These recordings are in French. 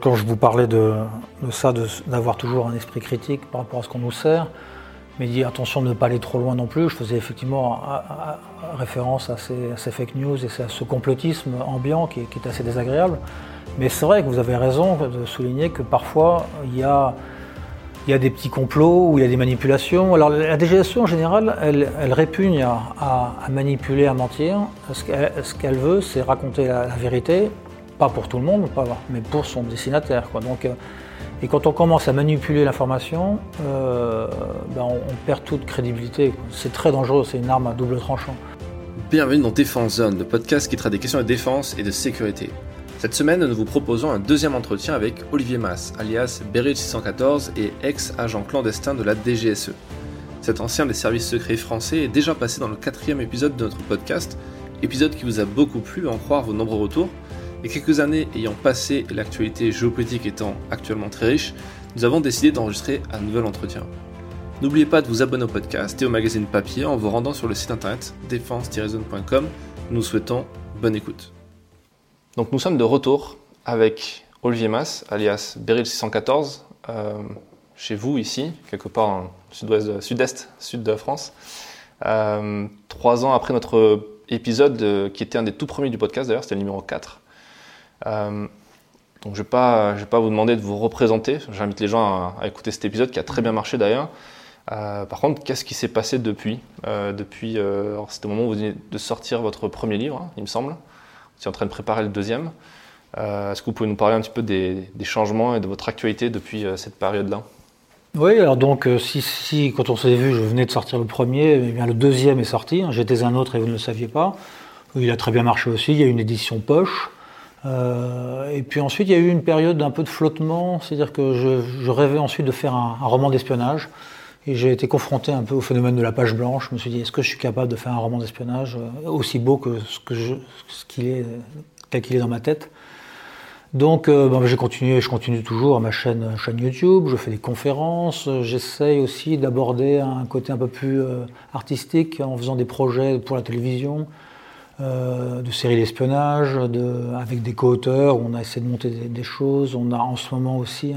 Quand je vous parlais de, ça, d'avoir toujours un esprit critique par rapport à ce qu'on nous sert, mais dit attention de ne pas aller trop loin non plus, je faisais effectivement référence à ces, fake news et à ce complotisme ambiant qui, est assez désagréable. Mais c'est vrai que vous avez raison de souligner que parfois il y a, des petits complots ou il y a des manipulations. Alors la DGSE en général, elle, répugne à, manipuler, à mentir. Ce qu'elle veut, c'est raconter la vérité pas pour tout le monde, pas, mais pour son destinataire. Quoi. Donc, euh, et quand on commence à manipuler l'information, euh, ben on, perd toute crédibilité. C'est très dangereux, c'est une arme à double tranchant. Bienvenue dans Défense Zone, le podcast qui traite des questions de défense et de sécurité. Cette semaine, nous vous proposons un deuxième entretien avec Olivier Mass, alias Beryl 614 et ex-agent clandestin de la DGSE. Cet ancien des services secrets français est déjà passé dans le quatrième épisode de notre podcast, épisode qui vous a beaucoup plu à en croire vos nombreux retours, et quelques années ayant passé l'actualité géopolitique étant actuellement très riche, nous avons décidé d'enregistrer un nouvel entretien. N'oubliez pas de vous abonner au podcast et au magazine papier en vous rendant sur le site internet défense-zone.com. Nous souhaitons bonne écoute. Donc nous sommes de retour avec Olivier Mass, alias Beryl 614, euh, chez vous ici, quelque part le sud-ouest, sud-est, sud de France. Euh, trois ans après notre épisode euh, qui était un des tout premiers du podcast d'ailleurs, c'était le numéro 4. Euh, donc je ne vais, pas, vous demander de vous représenter. J'invite les gens à, écouter cet épisode qui a très bien marché d'ailleurs. Euh, par contre, qu'est-ce qui s'est passé depuis? Euh, Depuis, c'était le moment où vous venez de sortir votre premier livre, hein, il me semble. Vous êtes en train de préparer le deuxième. Est-ce que vous pouvez nous parler un petit peu des, changements et de votre actualité depuis cette période-là? Oui, alors donc si, quand on s'est vu, je venais de sortir le premier, eh le deuxième est sorti. Hein. J'étais un autre et vous ne le saviez pas. Il a très bien marché aussi. Il y a une édition poche. Euh, et puis ensuite, il y a eu une période d'un peu de flottement, c'est-à-dire que je, rêvais ensuite de faire un, roman d'espionnage. Et j'ai été confronté un peu au phénomène de la page blanche. Je me suis dit, est-ce que je suis capable de faire un roman d'espionnage euh, aussi beau que ce qu'il est, tel qu'il est dans ma tête? Donc euh, ben, j'ai continué, je continue toujours à ma chaîne, YouTube, je fais des conférences, j'essaye aussi d'aborder un côté un peu plus artistique en faisant des projets pour la télévision, de séries d'espionnage, avec des co-auteurs, on a essayé de monter des, choses. On a en ce moment aussi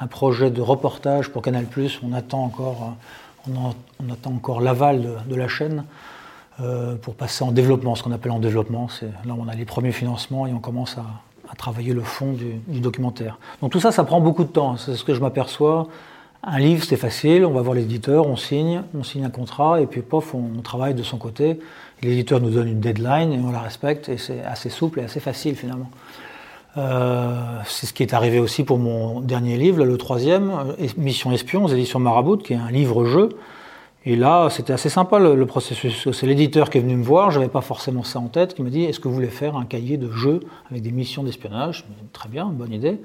un, projet de reportage pour Canal+. On attend encore, euh, on, attend encore l'aval de, la chaîne euh, pour passer en développement, ce qu'on appelle en développement. Là, on a les premiers financements et on commence à, travailler le fond du, du, documentaire. Donc tout ça, ça prend beaucoup de temps. C'est ce que je m'aperçois. Un livre, c'est facile, on va voir l'éditeur, on signe, on signe un contrat, et puis pof, on, travaille de son côté. L'éditeur nous donne une deadline et on la respecte, et c'est assez souple et assez facile finalement. Euh, c'est ce qui est arrivé aussi pour mon dernier livre, le troisième, euh, Mission Espion, aux éditions Marabout, qui est un livre-jeu. Et là, c'était assez sympa le, processus. C'est l'éditeur qui est venu me voir, je n'avais pas forcément ça en tête, qui m'a dit Est-ce que vous voulez faire un cahier de jeu avec des missions d'espionnage? Très bien, bonne idée.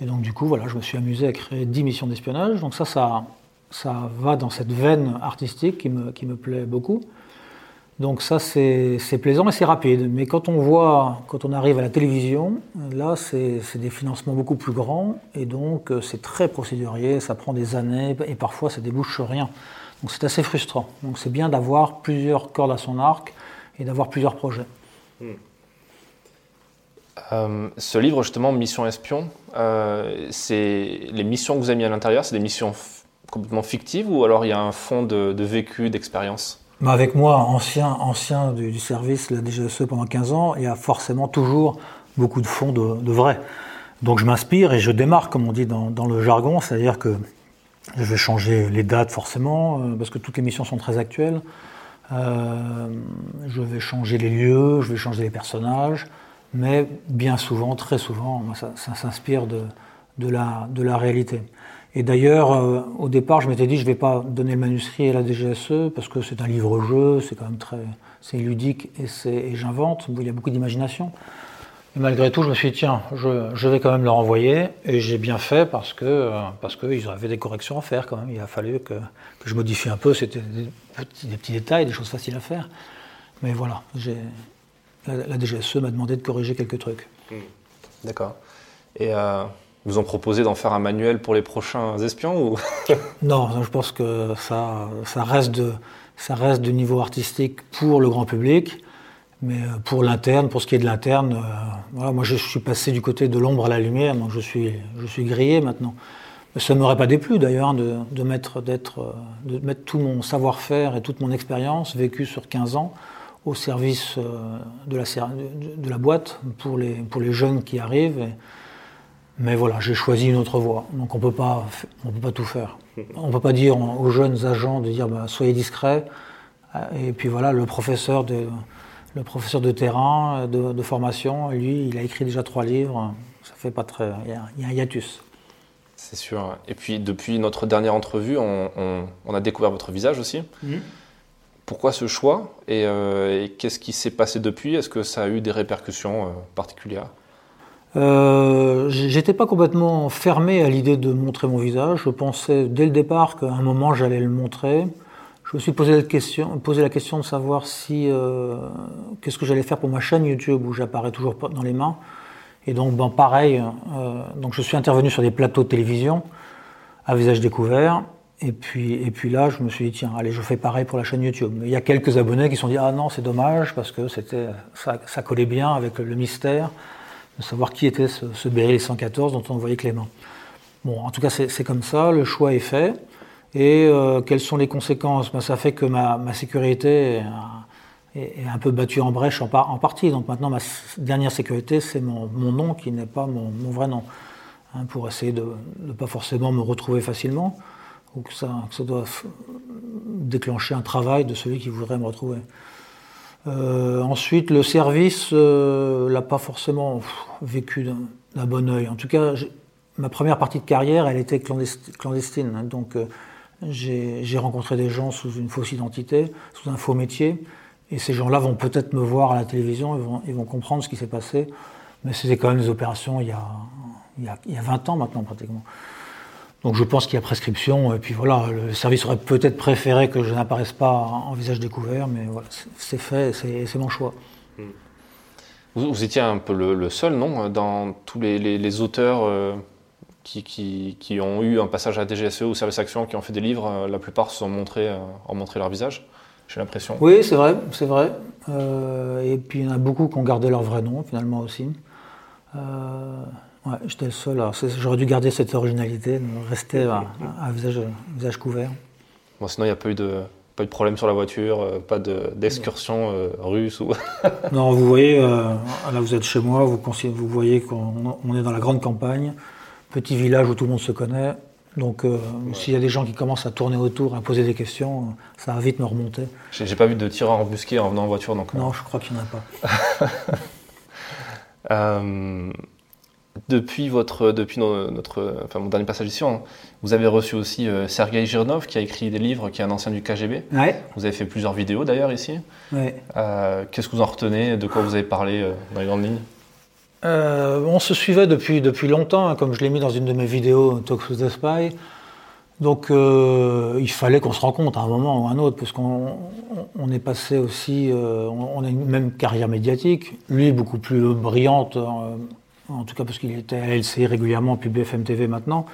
Et donc du coup, voilà, je me suis amusé à créer 10 missions d'espionnage. Donc ça, ça, ça va dans cette veine artistique qui me, qui me plaît beaucoup. Donc ça, c'est plaisant et c'est rapide. Mais quand on voit, quand on arrive à la télévision, là, c'est des financements beaucoup plus grands. Et donc, euh, c'est très procédurier, ça prend des années et parfois, ça débouche rien. Donc c'est assez frustrant. Donc c'est bien d'avoir plusieurs cordes à son arc et d'avoir plusieurs projets. Hmm. Euh, ce livre, justement, Mission Espion, euh, les missions que vous avez mis à l'intérieur, c'est des missions complètement fictives ou alors il y a un fond de, vécu, d'expérience? Bah Avec moi, ancien, ancien du, service, la DGSE pendant 15 ans, il y a forcément toujours beaucoup de fonds de, vrai. Donc je m'inspire et je démarre, comme on dit dans, le jargon, c'est-à-dire que je vais changer les dates forcément, euh, parce que toutes les missions sont très actuelles. je vais changer les lieux, je vais changer les personnages, mais bien souvent, très souvent, ça, s'inspire de, de, la, de, la, réalité. Et d'ailleurs, euh, au départ, je m'étais dit, je ne vais pas donner le manuscrit à la DGSE, parce que c'est un livre-jeu, c'est quand même très c'est ludique et, j'invente, il y a beaucoup d'imagination. Et malgré tout, je me suis dit, tiens, je, vais quand même leur envoyer, et j'ai bien fait parce que euh, parce qu'ils avaient des corrections à faire quand même. Il a fallu que, que je modifie un peu, c'était des petits, détails, des choses faciles à faire. Mais voilà, la, DGSE m'a demandé de corriger quelques trucs. Hmm. D'accord. Et euh, vous ont proposé d'en faire un manuel pour les prochains espions Non, je pense que ça, reste de, niveau artistique pour le grand public. Mais pour l'interne, pour ce qui est de l'interne, voilà, moi je suis passé du côté de l'ombre à la lumière, donc je suis, grillé maintenant. Ça ne m'aurait pas déplu d'ailleurs hein, de, mettre, tout mon savoir-faire et toute mon expérience vécue sur 15 ans au service de la, boîte pour les jeunes qui arrivent. Mais voilà, j'ai choisi une autre voie. Donc on ne peut pas tout faire. On ne peut pas dire aux jeunes agents de dire bah, soyez discrets. Et puis voilà, le professeur de, le professeur de terrain, de, formation, lui, il a écrit déjà trois livres. Ça fait pas très. Il y a, un hiatus. C'est sûr. Et puis depuis notre dernière entrevue, on, a découvert votre visage aussi. Mmh. Pourquoi ce choix? Euh, et, qu'est-ce qui s'est passé depuis? Est-ce que ça a eu des répercussions euh, particulières? Euh, J'étais pas complètement fermé à l'idée de montrer mon visage. Je pensais dès le départ qu'à un moment j'allais le montrer. Je me suis posé la question, de savoir si euh, qu'est-ce que j'allais faire pour ma chaîne YouTube où j'apparais toujours dans les mains. Et donc, ben, pareil. Euh, donc, je suis intervenu sur des plateaux de télévision à visage découvert. Et puis, et puis là, je me suis dit, tiens, allez, je fais pareil pour la chaîne YouTube. il y a quelques abonnés qui se sont dit, ah non, c'est dommage, parce que c'était, ça, ça collait bien avec le mystère de savoir qui était ce, ce Beryl 114 dont on voyait mains. Bon, en tout cas, c'est comme ça, le choix est fait. Et euh, quelles sont les conséquences? Ben, Ça fait que ma, ma sécurité est, est, un peu battue en brèche en, par, en, partie. Donc maintenant, ma dernière sécurité, c'est mon, mon, nom qui n'est pas mon, mon, vrai nom. Hein, pour essayer de ne pas forcément me retrouver facilement, ou que ça, que ça doit déclencher un travail de celui qui voudrait me retrouver. Euh, ensuite, le service euh, l'a pas forcément vécu d'un bon oeil. En tout cas, ma première partie de carrière, elle était clandestine. Hein. donc, euh, j'ai rencontré des gens sous une fausse identité, sous un faux métier. Et ces gens-là vont peut-être me voir à la télévision, ils vont, comprendre ce qui s'est passé. Mais c'était quand même des opérations il y, a, il, y a, il y a 20 ans maintenant, pratiquement. Donc je pense qu'il y a prescription. Et puis voilà, le service aurait peut-être préféré que je n'apparaisse pas en visage découvert, mais voilà, c'est fait, c'est mon choix. Hmm. Vous, étiez un peu le, seul, non Dans tous les, les, auteurs euh, qui, qui, qui, ont eu un passage à DGSE ou Service Action, qui ont fait des livres, euh, la plupart se sont montrés, euh, ont montré leur visage, j'ai l'impression. Oui, c'est vrai, c'est vrai. et puis il y en a beaucoup qui ont gardé leur vrai nom, finalement aussi. Ouais, j'étais le seul. J'aurais dû garder cette originalité, rester à, à visage, visage, couvert. Bon, sinon, il n'y a pas eu de, pas eu de problème sur la voiture, euh, pas d'excursion euh, russe ou... Non, vous voyez, euh, là vous êtes chez moi, vous, vous voyez qu'on est dans la grande campagne, petit village où tout le monde se connaît. Donc s'il y a des gens qui commencent à tourner autour, à poser des questions, ça va vite me remonter. J'ai pas vu de tireur embusqué en venant en voiture. Donc, non, je crois qu'il n'y en a pas. Depuis, votre, depuis notre, enfin, mon dernier passage ici, vous avez reçu aussi euh, Sergei Girnov qui a écrit des livres, qui est un ancien du KGB. Ouais. Vous avez fait plusieurs vidéos d'ailleurs ici. Ouais. Euh, Qu'est-ce que vous en retenez De quoi vous avez parlé euh, dans les grandes lignes? Euh, On se suivait depuis, depuis longtemps, hein, comme je l'ai mis dans une de mes vidéos, Talk with the Spy. Donc il fallait qu'on se rencontre à un moment ou à un autre, parce qu'on on est passé aussi, on a une même carrière médiatique, lui beaucoup plus brillante en tout cas parce qu'il était à LCI régulièrement, puis BFM TV maintenant,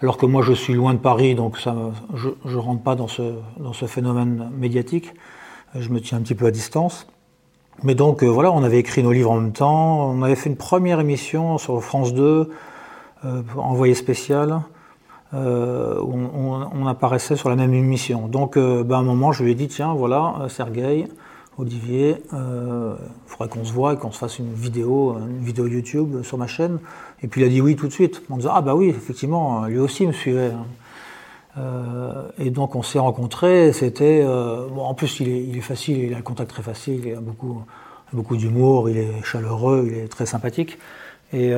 alors que moi je suis loin de Paris, donc je ne rentre pas dans ce, dans ce phénomène médiatique, je me tiens un petit peu à distance. Mais donc euh, voilà, on avait écrit nos livres en même temps, on avait fait une première émission sur France 2, euh, envoyé spécial, euh, où on, apparaissait sur la même émission. Donc ben, à un moment, je lui ai dit, tiens, voilà, Sergueï, Olivier, il euh, faudrait qu'on se voit et qu'on se fasse une vidéo, une vidéo YouTube sur ma chaîne. Et puis il a dit oui tout de suite, en disant ah bah oui, effectivement, lui aussi me suivait. Hein. Euh, et donc on s'est rencontrés. C'était euh, bon, en plus il est, il est, facile, il a un contact très facile, il a beaucoup, beaucoup d'humour, il est chaleureux, il est très sympathique. Et,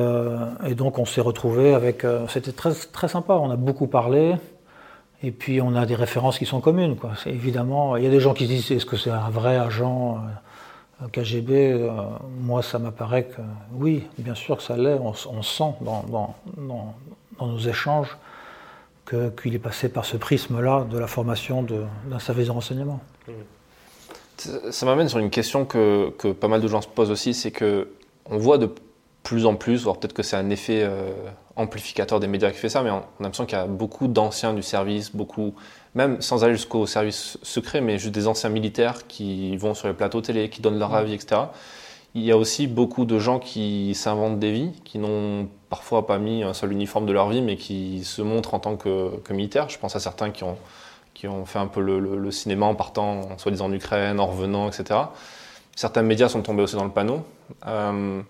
et donc on s'est retrouvés avec, c'était très très sympa. On a beaucoup parlé. Et puis on a des références qui sont communes. Quoi. Évidemment, il y a des gens qui se disent est-ce que c'est un vrai agent euh, KGB euh, Moi, ça m'apparaît que oui, bien sûr que ça l'est. On, sent dans, nos échanges qu'il est passé par ce prisme-là de la formation d'un service de renseignement. Ça m'amène sur une question que, que, pas mal de gens se posent aussi, c'est que on voit de plus en plus, voire peut-être que c'est un effet euh, amplificateur des médias qui fait ça, mais on, a l'impression qu'il y a beaucoup d'anciens du service, beaucoup même sans aller jusqu'au service secret, mais juste des anciens militaires qui vont sur les plateaux télé, qui donnent leur avis, etc. Il y a aussi beaucoup de gens qui s'inventent des vies, qui n'ont parfois pas mis un seul uniforme de leur vie, mais qui se montrent en tant que, que militaires. Je pense à certains qui ont, qui ont fait un peu le, cinéma en partant, soi-disant en Ukraine, en revenant, etc. Certains médias sont tombés aussi dans le panneau. Euh,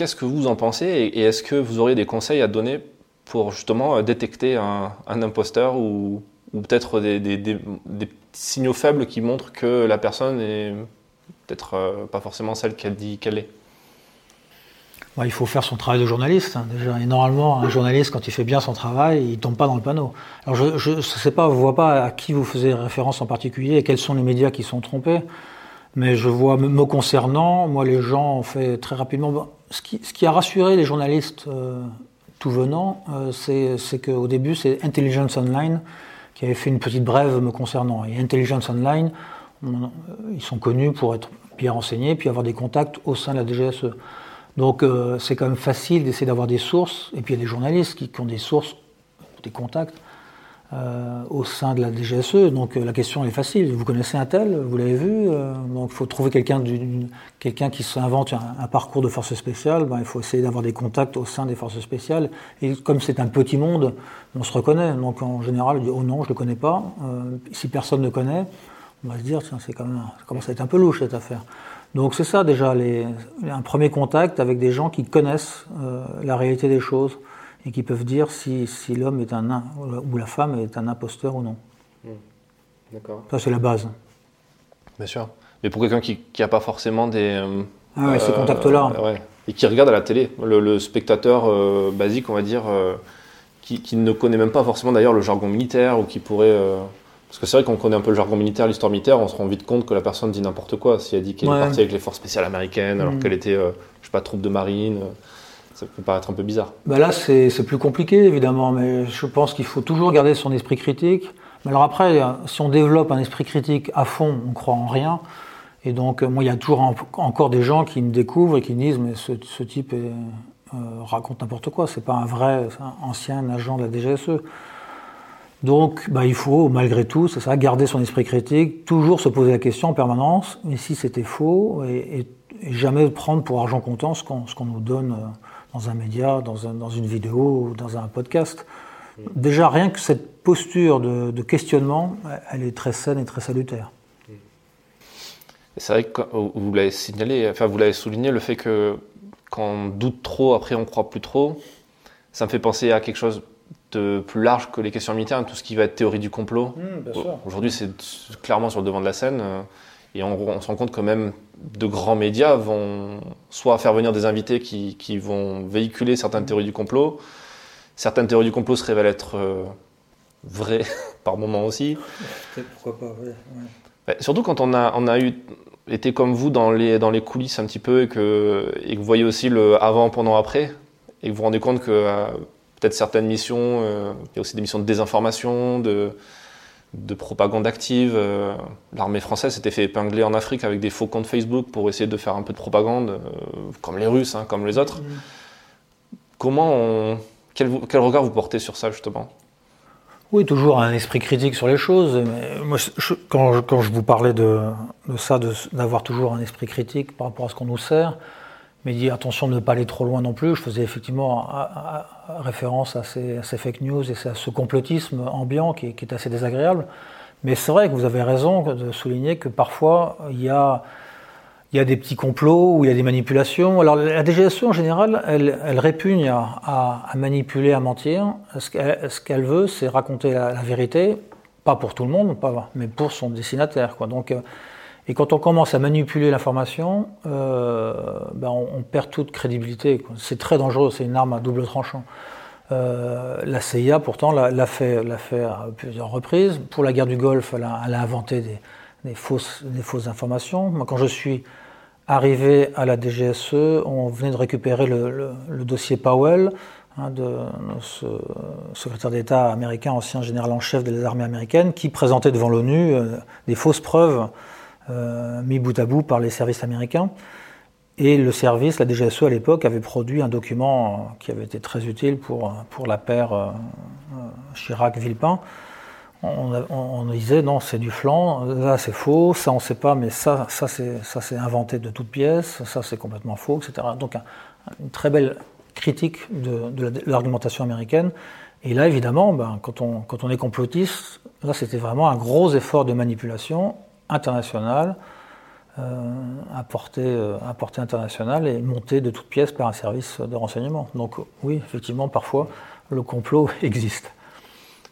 qu'est-ce que vous en pensez et, est-ce que vous auriez des conseils à donner pour justement détecter un, imposteur ou, peut-être des, signaux faibles qui montrent que la personne est peut-être euh, pas forcément celle qu'elle dit qu'elle est? Il faut faire son travail de journaliste. Hein, déjà. Et normalement, un journaliste, quand il fait bien son travail, il tombe pas dans le panneau. Alors, je ne sais pas, je vois pas à qui vous faisiez référence en particulier et quels sont les médias qui sont trompés. Mais je vois, me concernant, moi, les gens ont fait très rapidement. Ce qui, a rassuré les journalistes euh, tout venant, euh, c'est qu'au début, c'est Intelligence Online qui avait fait une petite brève me concernant. Et Intelligence Online, ils sont connus pour être bien renseignés, puis avoir des contacts au sein de la DGSE. Donc euh, c'est quand même facile d'essayer d'avoir des sources, et puis il y a des journalistes qui, ont des sources, des contacts euh, au sein de la DGSE, donc euh, la question est facile. Vous connaissez un tel, vous l'avez vu, donc il faut trouver quelqu'un quelqu'un qui s'invente un, parcours de force spéciale, ben, il faut essayer d'avoir des contacts au sein des forces spéciales, et comme c'est un petit monde, on se reconnaît, donc en général on dit oh non je ne le connais pas, si personne ne connaît, on va se dire tiens c'est quand même, ça commence à être un peu louche cette affaire. Donc c'est ça déjà, les, un premier contact avec des gens qui connaissent euh, la réalité des choses et qui peuvent dire si, si l'homme est un ou la femme est un imposteur ou non. Hmm. D'accord. Ça c'est la base. Bien sûr. Mais pour quelqu'un qui n'a pas forcément des... Euh, ah ouais, ces contacts-là. Euh, et qui regarde à la télé, le, spectateur basique, on va dire, qui, qui, ne connaît même pas forcément d'ailleurs le jargon militaire ou qui pourrait parce que c'est vrai qu'on connaît un peu le jargon militaire, l'histoire militaire, on se rend vite compte que la personne dit n'importe quoi. Si elle dit qu'elle est partie avec les forces spéciales américaines alors mm. qu'elle était, euh, je sais pas, troupe de marine, euh, ça peut paraître un peu bizarre. Bah là, c'est plus compliqué évidemment, mais je pense qu'il faut toujours garder son esprit critique. Mais alors après, si on développe un esprit critique à fond, on croit en rien. Et donc, moi, il y a toujours encore des gens qui me découvrent et qui me disent Mais ce, type euh, raconte n'importe quoi, c'est pas un vrai ancien agent de la DGSE. Donc, bah, il faut, malgré tout, c'est ça, garder son esprit critique, toujours se poser la question en permanence, mais si c'était faux, et, jamais prendre pour argent comptant ce qu'on nous donne euh, dans un média, dans, une vidéo ou dans un podcast. Déjà, rien que cette posture de, questionnement, elle est très saine et très salutaire. C'est vrai que vous l'avez signalé, enfin vous l'avez souligné, le fait que quand on doute trop, après on croit plus trop, ça me fait penser à quelque chose de plus large que les questions militaires, tout ce qui va être théorie du complot. Mmh, aujourd'hui, c'est clairement sur le devant de la scène. Euh, et on, se rend compte que même de grands médias vont soit faire venir des invités qui, vont véhiculer certaines théories du complot. Certaines théories du complot se révèlent être euh, vraies par moments aussi. Pourquoi pas, surtout quand on a, on a eu, été comme vous dans les, dans les coulisses un petit peu et que, et que vous voyez aussi le avant, pendant, après. Et que vous vous rendez compte que euh, peut-être certaines missions, euh, il y a aussi des missions de désinformation, de, de propagande active. Euh, l'armée française s'était fait épingler en Afrique avec des faux comptes Facebook pour essayer de faire un peu de propagande, euh, comme les Russes, hein, comme les autres. Comment on... quel, quel, regard vous portez sur ça justement? Oui, toujours un esprit critique sur les choses. Mais moi, quand, je, quand, je, vous parlais de, de ça, d'avoir toujours un esprit critique par rapport à ce qu'on nous sert, mais dit attention de ne pas aller trop loin non plus. Je faisais effectivement référence à ces, fake news et à ce complotisme ambiant qui, est assez désagréable. Mais c'est vrai que vous avez raison de souligner que parfois il y a, des petits complots ou il y a des manipulations. Alors la DGSE en général, elle, répugne à, manipuler, à mentir. Ce qu'elle veut, c'est raconter la, vérité, pas pour tout le monde, mais pour son destinataire. Donc euh, et quand on commence à manipuler l'information, euh, ben on, perd toute crédibilité. C'est très dangereux, c'est une arme à double tranchant. Euh, la CIA, pourtant, l'a fait, à plusieurs reprises. Pour la guerre du Golfe, elle a, inventé des, fausses, informations. Moi, quand je suis arrivé à la DGSE, on venait de récupérer le, dossier Powell, hein, de ce secrétaire d'État américain, ancien général en chef des armées américaines, qui présentait devant l'ONU euh, des fausses preuves mis bout à bout par les services américains. Et le service, la DGSE à l'époque, avait produit un document qui avait été très utile pour, pour la paire euh, Chirac-Villepin. on, disait non, c'est du flan, là c'est faux, ça on ne sait pas, mais ça, ça c'est inventé de toutes pièces, ça c'est complètement faux, etc. Donc une très belle critique de, l'argumentation américaine. Et là, évidemment, ben, quand, on, quand on est complotiste, là c'était vraiment un gros effort de manipulation internationale, euh, à, portée, euh, à portée internationale et monté de toutes pièces par un service de renseignement. Donc oui, effectivement, parfois, le complot existe.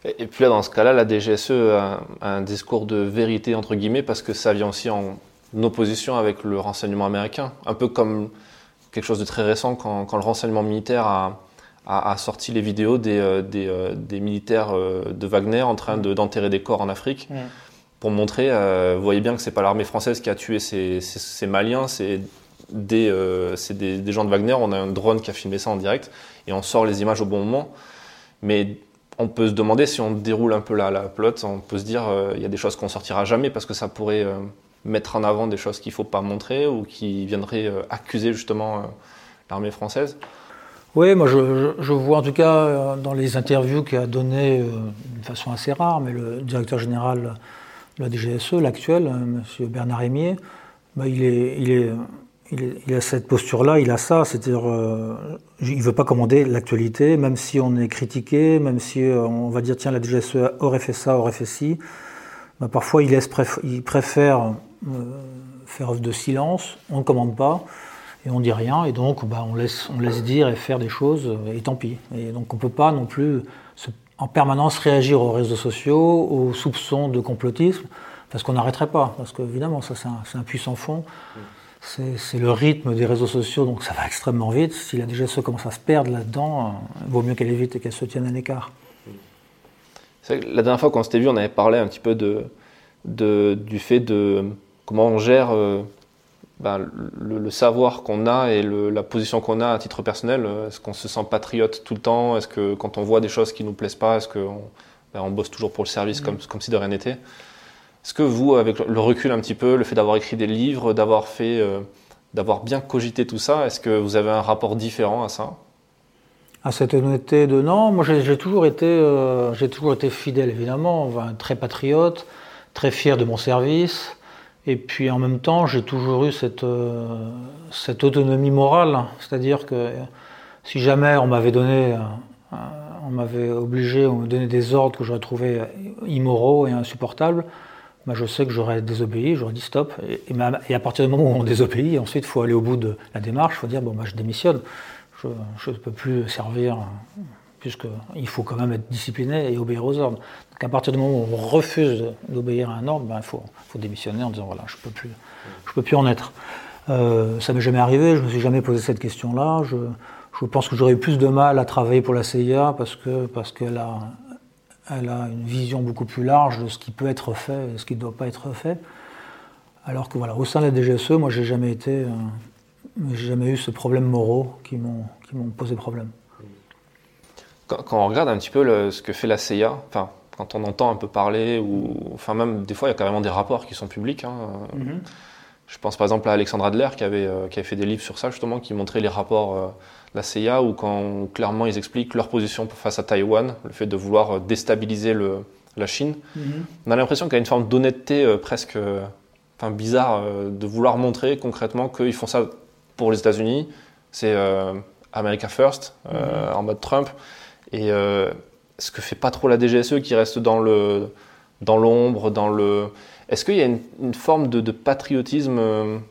Et puis là, dans ce cas-là, la DGSE a un discours de vérité, entre guillemets, parce que ça vient aussi en opposition avec le renseignement américain. Un peu comme quelque chose de très récent, quand, le renseignement militaire a, a, sorti les vidéos des, euh, des, des, militaires de Wagner en train d'enterrer des corps en Afrique. Pour montrer, vous voyez bien que c'est pas l'armée française qui a tué ces, Maliens, c'est des, des, des gens de Wagner. On a un drone qui a filmé ça en direct et on sort les images au bon moment. Mais on peut se demander si on déroule un peu la, la on peut se dire euh, il y a des choses qu'on sortira jamais parce que ça pourrait euh, mettre en avant des choses qu'il ne faut pas montrer ou qui viendraient euh, accuser justement l'armée française. Oui, moi je, vois en tout cas dans les interviews qu'il a données d'une façon assez rare, mais le directeur général de la DGSE, l'actuel, M. Bernard Rémier, bah, il, est, il, est, il, a cette posture-là, il a ça, c'est-à-dire euh, il veut pas commander l'actualité, même si on est critiqué, même si euh, on va dire tiens la DGSE aurait fait ça, aurait fait ci. Bah, parfois il, laisse il préfère euh, faire œuvre de silence, on ne commande pas et on dit rien et donc bah, on, laisse, on laisse dire et faire des choses et tant pis. Et donc on peut pas non plus en permanence réagir aux réseaux sociaux, aux soupçons de complotisme parce qu'on n'arrêterait pas, parce qu'évidemment ça c'est un, puissant fond c'est le rythme des réseaux sociaux, donc ça va extrêmement vite. Si la DGSE commence à se perdre là-dedans, il euh, vaut mieux qu'elle évite et qu'elle se tienne à l'écart. La dernière fois qu'on s'était vu, on avait parlé un petit peu de, du fait de comment on gère euh, ben, le, savoir qu'on a et la position qu'on a à titre personnel. Est-ce qu'on se sent patriote tout le temps? Est-ce que quand on voit des choses qui ne nous plaisent pas, est-ce qu'on ben, on bosse toujours pour le service comme, comme si de rien n'était? Est-ce que vous, avec le recul un petit peu, le fait d'avoir écrit des livres, d'avoir fait, euh, d'avoir bien cogité tout ça, est-ce que vous avez un rapport différent à ça? À cette honnêteté de non, moi j'ai toujours été, euh, j'ai toujours été fidèle évidemment, très patriote, très fier de mon service, et puis en même temps j'ai toujours eu cette, euh, cette autonomie morale, c'est-à-dire que si jamais on m'avait donné on m'avait obligé, on me donnait des ordres que j'aurais trouvé immoraux et insupportables, je sais que j'aurais désobéi, j'aurais dit stop. Et, à partir du moment où on désobéit, ensuite, il faut aller au bout de la démarche, il faut dire, bon, bah, je démissionne, je ne peux plus servir, puisqu'il faut quand même être discipliné et obéir aux ordres. Donc à partir du moment où on refuse d'obéir à un ordre, ben, il faut, démissionner en disant, voilà, je ne peux, plus, peux plus en être. Euh, ça m'est jamais arrivé, je ne me suis jamais posé cette question-là. Je, pense que j'aurais eu plus de mal à travailler pour la CIA parce que parce qu'elle a une vision beaucoup plus large de ce qui peut être fait et ce qui ne doit pas être fait. Alors que voilà, au sein de la DGSE, moi, j'ai jamais été, euh, jamais eu ce problème moraux qui m'ont posé problème. Quand, on regarde un petit peu ce que fait la CIA, enfin, quand on entend un peu parler, ou enfin même des fois, il y a carrément des rapports qui sont publics. Hein. Mm-hmm. Je pense par exemple à Alexandre Adler qui avait, euh, qui avait fait des livres sur ça justement, qui montraient les rapports euh, la CIA, où quand clairement ils expliquent leur position face à Taïwan, le fait de vouloir euh, déstabiliser le, la Chine, mhm. on a l'impression qu'il y a une forme d'honnêteté euh, presque enfin, bizarre de vouloir montrer concrètement qu'ils font ça pour les États-Unis. C'est America First, mhm. en mode Trump. Et ce que fait pas trop la DGSE qui reste dans le dans l'ombre, dans le. Est-ce qu'il y a une, forme de, patriotisme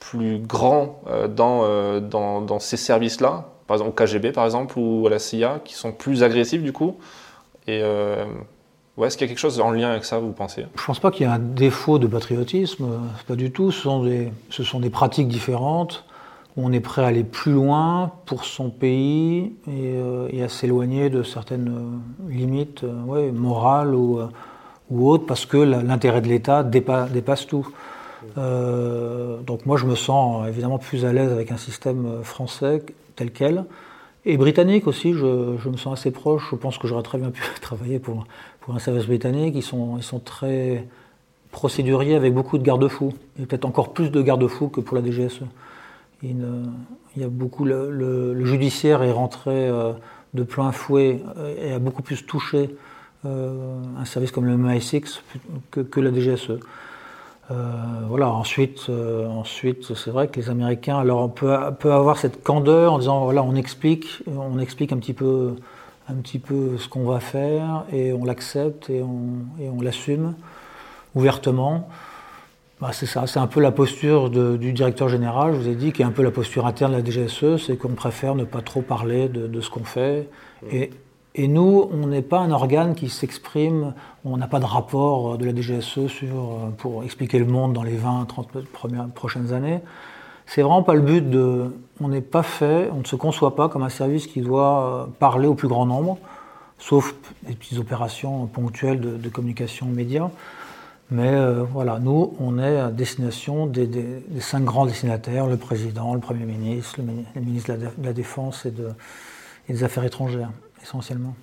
plus grand euh, euh, dans, dans, ces services-là, par exemple au KGB par exemple ou à la CIA, qui sont plus agressifs du coup? Et euh, est-ce qu'il y a quelque chose en lien avec ça, vous pensez? Je pense pas qu'il y ait un défaut de patriotisme, pas du tout. Ce sont des, pratiques différentes on est prêt à aller plus loin pour son pays et, à s'éloigner de certaines limites ouais, morales ou, autres parce que l'intérêt de l'État dépasse tout. Euh, donc moi je me sens évidemment plus à l'aise avec un système français tel quel. Et britannique aussi, je, me sens assez proche. Je pense que j'aurais très bien pu travailler pour, pour un service britannique. Ils sont, ils sont très procéduriers avec beaucoup de garde-fous. Et peut-être encore plus de garde-fous que pour la DGSE. Il, y a beaucoup, le, judiciaire est rentré euh, de plein fouet euh, et a beaucoup plus touché un service comme le MI6 que, la DGSE. voilà, ensuite, ensuite c'est vrai que les Américains, alors on peut, peut, avoir cette candeur en disant voilà, on explique, on explique un petit peu, un petit peu ce qu'on va faire et on l'accepte et on l'assume ouvertement. Bah, c'est ça, c'est un peu la posture du directeur général, je vous ai dit, qui est un peu la posture interne de la DGSE, c'est qu'on préfère ne pas trop parler de, ce qu'on fait. Et, et, nous, on n'est pas un organe qui s'exprime, on n'a pas de rapport de la DGSE sur, pour expliquer le monde dans les 20, 30 premières, prochaines années. C'est vraiment pas le but de. On n'est pas fait, on ne se conçoit pas comme un service qui doit parler au plus grand nombre, sauf des petites opérations ponctuelles de, de communication média. Mais euh, voilà, nous, on est à destination des, cinq grands destinataires, le président, le Premier ministre, le, ministre de la, Défense et, des Affaires étrangères, essentiellement.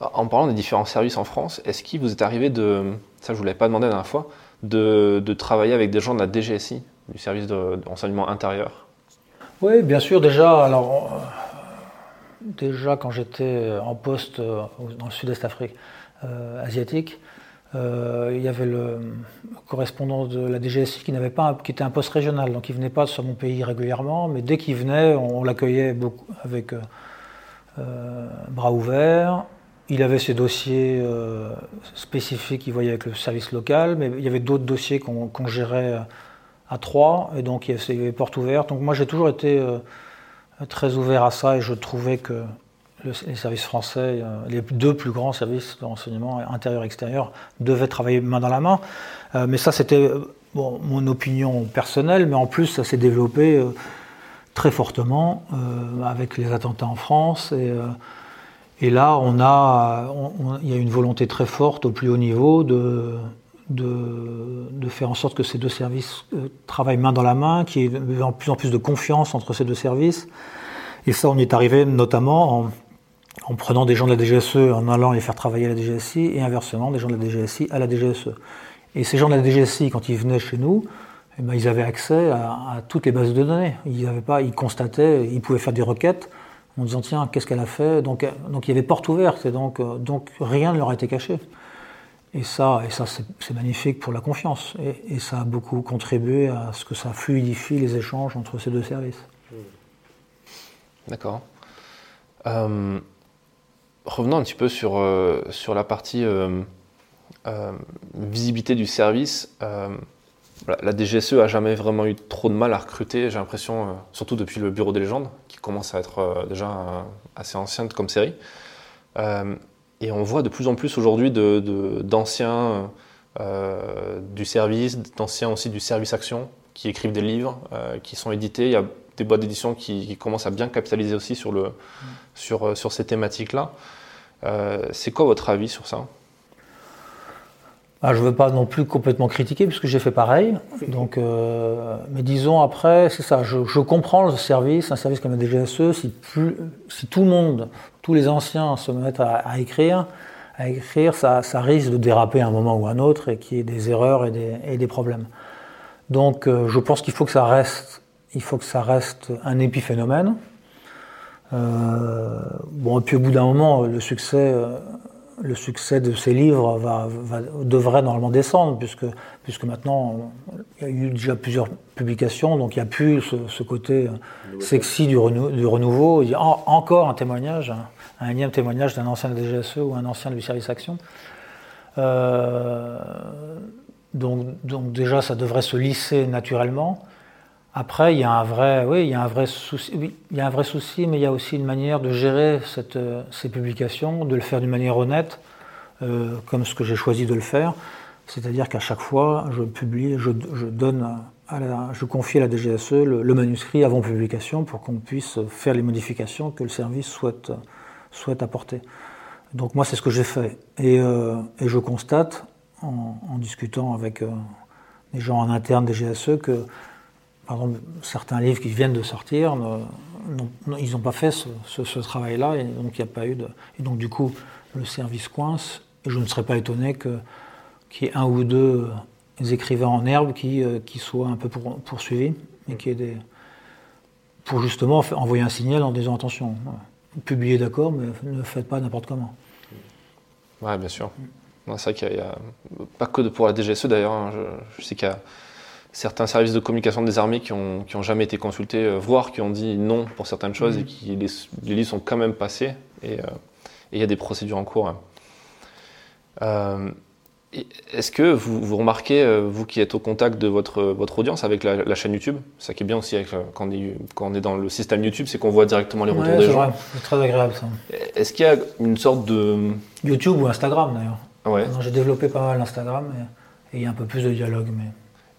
En parlant des différents services en France, est-ce qu'il vous est arrivé de, ça je ne vous l'avais pas demandé la dernière fois, de, travailler avec des gens de la DGSI, du service de, renseignement intérieur? Oui, bien sûr, déjà, alors, euh, déjà quand j'étais en poste euh, dans le sud-est Afrique asiatique, euh, il y avait le correspondant de la DGSI qui, n'avait pas, qui était un poste régional, donc il venait pas sur mon pays régulièrement, mais dès qu'il venait, on, l'accueillait avec euh, euh, bras ouverts. Il avait ses dossiers spécifiques qu'il voyait avec le service local, mais il y avait d'autres dossiers qu'on gérait à trois, et donc il y avait portes ouvertes. Donc moi j'ai toujours été très ouvert à ça, et je trouvais que les services français, euh, les deux plus grands services de renseignement intérieur-extérieur, devaient travailler main dans la main. Euh, mais ça, c'était euh, mon opinion personnelle, mais en plus, ça s'est développé très fortement avec les attentats en France. Et, là, on a, il y a une volonté très forte au plus haut niveau de, de, faire en sorte que ces deux services travaillent main dans la main, qu'il y ait de plus en plus de confiance entre ces deux services. Et ça, on y est arrivé notamment en, en prenant des gens de la DGSE, en allant les faire travailler à la DGSI, et inversement, des gens de la DGSI à la DGSE. Et ces gens de la DGSI, quand ils venaient chez nous, eh ben, ils avaient accès à, toutes les bases de données. Ils, avaient pas, ils constataient, ils pouvaient faire des requêtes en disant tiens, qu'est-ce qu'elle a fait? Donc, il y avait porte ouverte, et donc, donc rien ne leur a été caché. Et ça, et ça c'est magnifique pour la confiance. Et, ça a beaucoup contribué à ce que ça fluidifie les échanges entre ces deux services. D'accord. Euh, revenons un petit peu sur, euh, sur la partie euh, euh, visibilité du service. la DGSE a jamais vraiment eu trop de mal à recruter, j'ai l'impression, surtout depuis le Bureau des légendes, qui commence à être déjà assez ancienne comme série. et on voit de plus en plus aujourd'hui d'anciens du service, d'anciens aussi du service action, qui écrivent des livres, qui sont édités. Il y a des boîtes d'édition qui, commencent à bien capitaliser aussi sur, le, sur, sur ces thématiques-là. Euh, c'est quoi votre avis sur ça? Ah, je ne veux pas non plus complètement critiquer puisque j'ai fait pareil. Donc, euh, mais disons après, c'est ça. Je, comprends le service, un service comme la DGSE. Si, tout le monde, tous les anciens se mettent à, écrire, à écrire, ça, risque de déraper à un moment ou à un autre et qu'il y ait des erreurs et des, problèmes. Donc, euh, je pense qu'il faut que ça reste, il faut que ça reste un épiphénomène. Euh, bon, et puis au bout d'un moment, le succès, euh, le succès de ces livres va, devrait normalement descendre, puisque, puisque maintenant, il y a eu déjà plusieurs publications, donc il n'y a plus ce, côté sexy du, du renouveau. Il y a encore un témoignage, un, énième témoignage d'un ancien de DGSE ou un ancien du service action. Euh, donc, donc déjà, ça devrait se lisser naturellement. Après, il y a un vrai, oui, il y a un vrai souci, il y a un vrai souci, mais il y a aussi une manière de gérer euh, ces publications, de le faire d'une manière honnête, euh, comme ce que j'ai choisi de le faire. C'est-à-dire qu'à chaque fois, je publie, je, donne, je confie à la DGSE le, manuscrit avant publication pour qu'on puisse faire les modifications que le service souhaite, apporter. Donc moi, c'est ce que j'ai fait. Et, euh, je constate, en, en discutant avec des gens en interne des GSE, que par certains livres qui viennent de sortir, ils n'ont pas fait ce, travail-là, et donc il n'y a pas eu de. Et donc du coup, le service coince, et je ne serais pas étonné qu'il y ait un ou deux écrivains en herbe qui, euh, qui soient un peu poursuivis, qui des. pour justement envoyer un signal en disant attention, publiez d'accord, mais ne faites pas n'importe comment. Ouais, bien sûr. C'est vrai qu'il a, pas que pour la DGSE d'ailleurs. Hein. je, sais qu'il y a certains services de communication des armées qui ont, qui ont jamais été consultés, euh, voire qui ont dit non pour certaines choses mm. et qui les, les livres sont quand même passés. Et il y a des procédures en cours. Hein. Euh, est-ce que vous, vous, remarquez, euh, vous qui êtes au contact de votre, votre audience avec la, chaîne YouTube, ça qui est bien aussi avec, euh, quand, on est, quand, on est, dans le système YouTube, c'est qu'on voit directement les retours des gens. C'est très agréable ça. Est-ce qu'il y a une sorte de... YouTube ou Instagram d'ailleurs. Ouais. J'ai développé pas mal Instagram et il y a un peu plus de dialogue. Mais...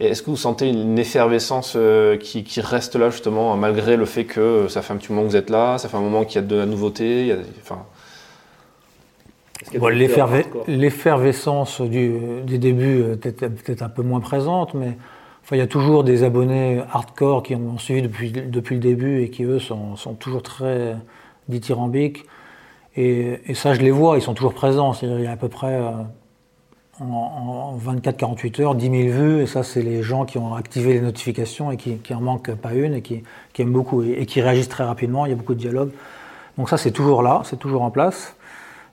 Est-ce que vous sentez une effervescence qui, qui, reste là justement, malgré le fait que ça fait un petit moment que vous êtes là, ça fait un moment qu'il y a de la nouveauté il y a, enfin... L'effervescence des débuts est peut-être un peu moins présente, mais enfin, il y a toujours des abonnés hardcore qui ont suivi depuis, depuis le début et qui, eux, sont, sont toujours très dithyrambiques. Et, et, ça, je les vois, ils sont toujours présents. Il y a à peu près en, 24-48 heures 10 000 vues, et ça, c'est les gens qui ont activé les notifications et qui, qui en manquent pas une et qui, qui aiment beaucoup et, et qui réagissent très rapidement. Il y a beaucoup de dialogue. Donc ça, c'est toujours là, c'est toujours en place.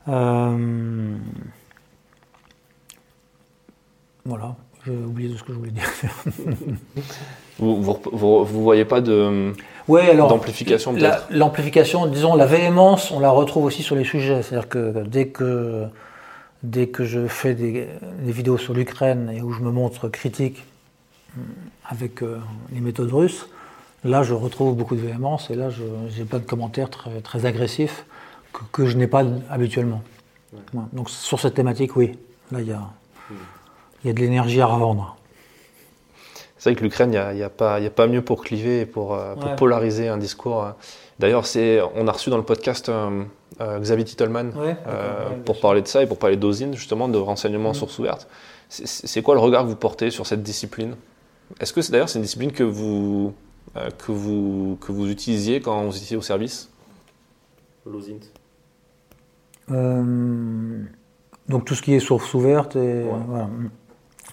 Euh, voilà, j'ai oublié de ce que je voulais dire. vous, vous, vous, voyez pas de ouais, d'amplification L'amplification, disons, la véhémence, on la retrouve aussi sur les sujets. C'est-à-dire que dès que dès que je fais des, vidéos sur l'Ukraine et où je me montre critique euh, avec euh, les méthodes russes, là je retrouve beaucoup de véhémence et là je n'ai pas de commentaires très, très agressifs que, je n'ai pas habituellement. Donc sur cette thématique, oui, là il y a, hmm. y a de l'énergie à revendre. C'est vrai que l'Ukraine, il n'y a, a, pas, a pas mieux pour cliver et pour, euh, pour polariser un discours. Hein. D'ailleurs, on a reçu dans le podcast euh, euh, Xavier Titelman pour parler de ça et pour parler d'OSINT, justement, de renseignements sur hmm. sources ouvertes. C'est quoi le regard que vous portez sur cette discipline? Est-ce que d'ailleurs c'est une discipline que vous, que, vous, que vous utilisiez quand vous étiez au service? L'OSINT euh, donc tout ce qui est source ouverte. Et, voilà.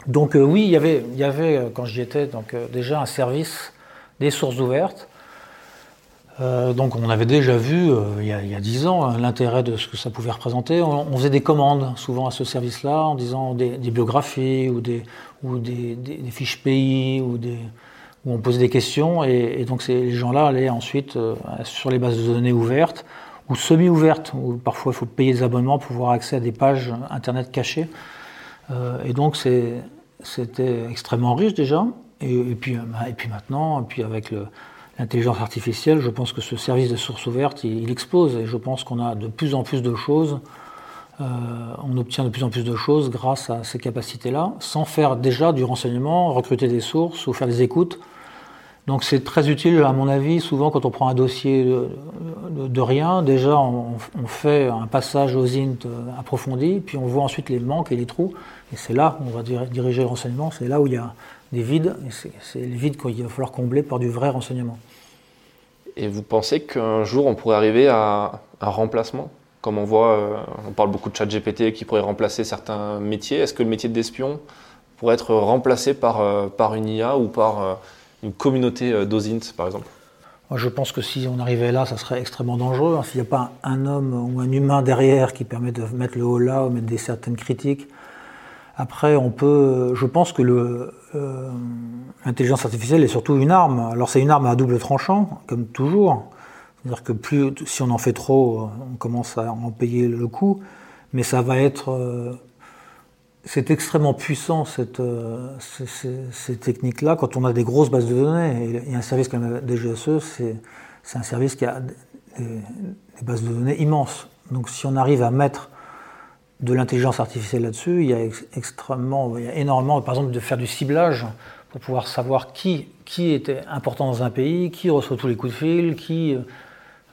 Donc euh, oui, il y avait, euh, quand j'y étais, donc, déjà un service des sources ouvertes. donc on avait déjà vu il, y a, dix ans hein, l'intérêt de ce que ça pouvait représenter. On, faisait des commandes souvent à ce service-là en disant des, biographies ou, des, ou des, fiches pays ou où on posait des questions et, donc ces gens-là allaient ensuite sur les bases de données ouvertes ou semi-ouverte, où parfois il faut payer des abonnements pour avoir accès à des pages internet cachées. Euh, et donc c'était extrêmement riche déjà. Et, puis, bah, et puis maintenant, et puis avec l'intelligence artificielle, je pense que ce service de sources ouvertes, il, explose. Et je pense qu'on a de plus en plus de choses. Euh, on obtient de plus en plus de choses grâce à ces capacités-là, sans faire déjà du renseignement, recruter des sources ou faire des écoutes. Donc c'est très utile, à mon avis, souvent quand on prend un dossier de, rien, déjà on, fait un passage aux int approfondi, puis on voit ensuite les manques et les trous, et c'est là où on va diriger le renseignement, c'est là où il y a des vides, et c'est les vides qu'il va falloir combler par du vrai renseignement. Et vous pensez qu'un jour on pourrait arriver à un remplacement? Comme on voit, euh, on parle beaucoup de chat GPT qui pourrait remplacer certains métiers, est-ce que le métier d'espion pourrait être remplacé par, euh, par une IA ou par euh, une communauté euh, d'OSINT, par exemple? Je pense que si on arrivait là, ça serait extrêmement dangereux. Hein. S'il n'y a pas un homme ou un humain derrière qui permet de mettre le haut là ou mettre des certaines critiques, après, on peut. Je pense que euh, l'intelligence artificielle est surtout une arme. Alors, c'est une arme à double tranchant, comme toujours. C'est-à-dire que plus, si on en fait trop, on commence à en payer le coût. Mais ça va être euh, c'est extrêmement puissant cette, euh, ces, techniques-là quand on a des grosses bases de données. Et, un service comme la DGSE, c'est un service qui a des, bases de données immenses. Donc si on arrive à mettre de l'intelligence artificielle là-dessus, il y a extrêmement, il y a énormément, par exemple, de faire du ciblage pour pouvoir savoir qui, qui était important dans un pays, qui reçoit tous les coups de fil, qui euh,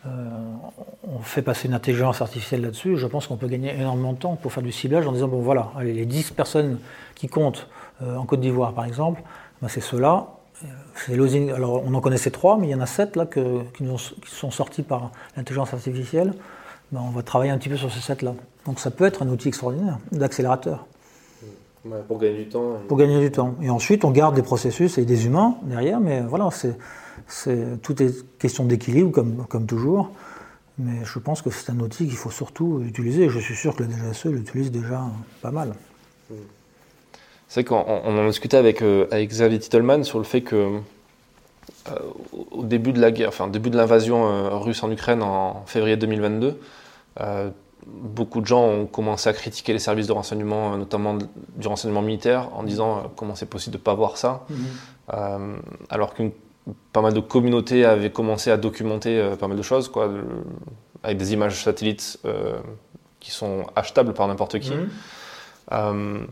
on fait passer une intelligence artificielle là-dessus, je pense qu'on peut gagner énormément de temps pour faire du ciblage en disant bon voilà, allez, les 10 personnes qui comptent euh, en Côte d'Ivoire par exemple, ben, c'est ceux-là. Euh, alors on en connaissait trois, mais il y en a sept là qui, sont sortis par l'intelligence artificielle. Ben, on va travailler un petit peu sur ces sept là. Donc ça peut être un outil extraordinaire d'accélérateur. pour gagner du temps. Pour gagner du temps. Et ensuite, on garde des processus et des humains derrière, mais voilà, c'est tout est question d'équilibre, comme, comme toujours. Mais je pense que c'est un outil qu'il faut surtout utiliser. Je suis sûr que la DGSE l'utilise déjà pas mal. C'est vrai qu'on en discutait avec, euh, avec Xavier Titelman sur le fait que euh, au début de la guerre, enfin début de l'invasion euh, russe en Ukraine en février 2022, beaucoup de gens ont commencé à critiquer les services de renseignement, notamment du renseignement militaire, en disant comment c'est possible de ne pas voir ça, mhm. alors que pas mal de communautés avaient commencé à documenter pas mal de choses, quoi, avec des images satellites qui sont achetables par n'importe qui. Mhm.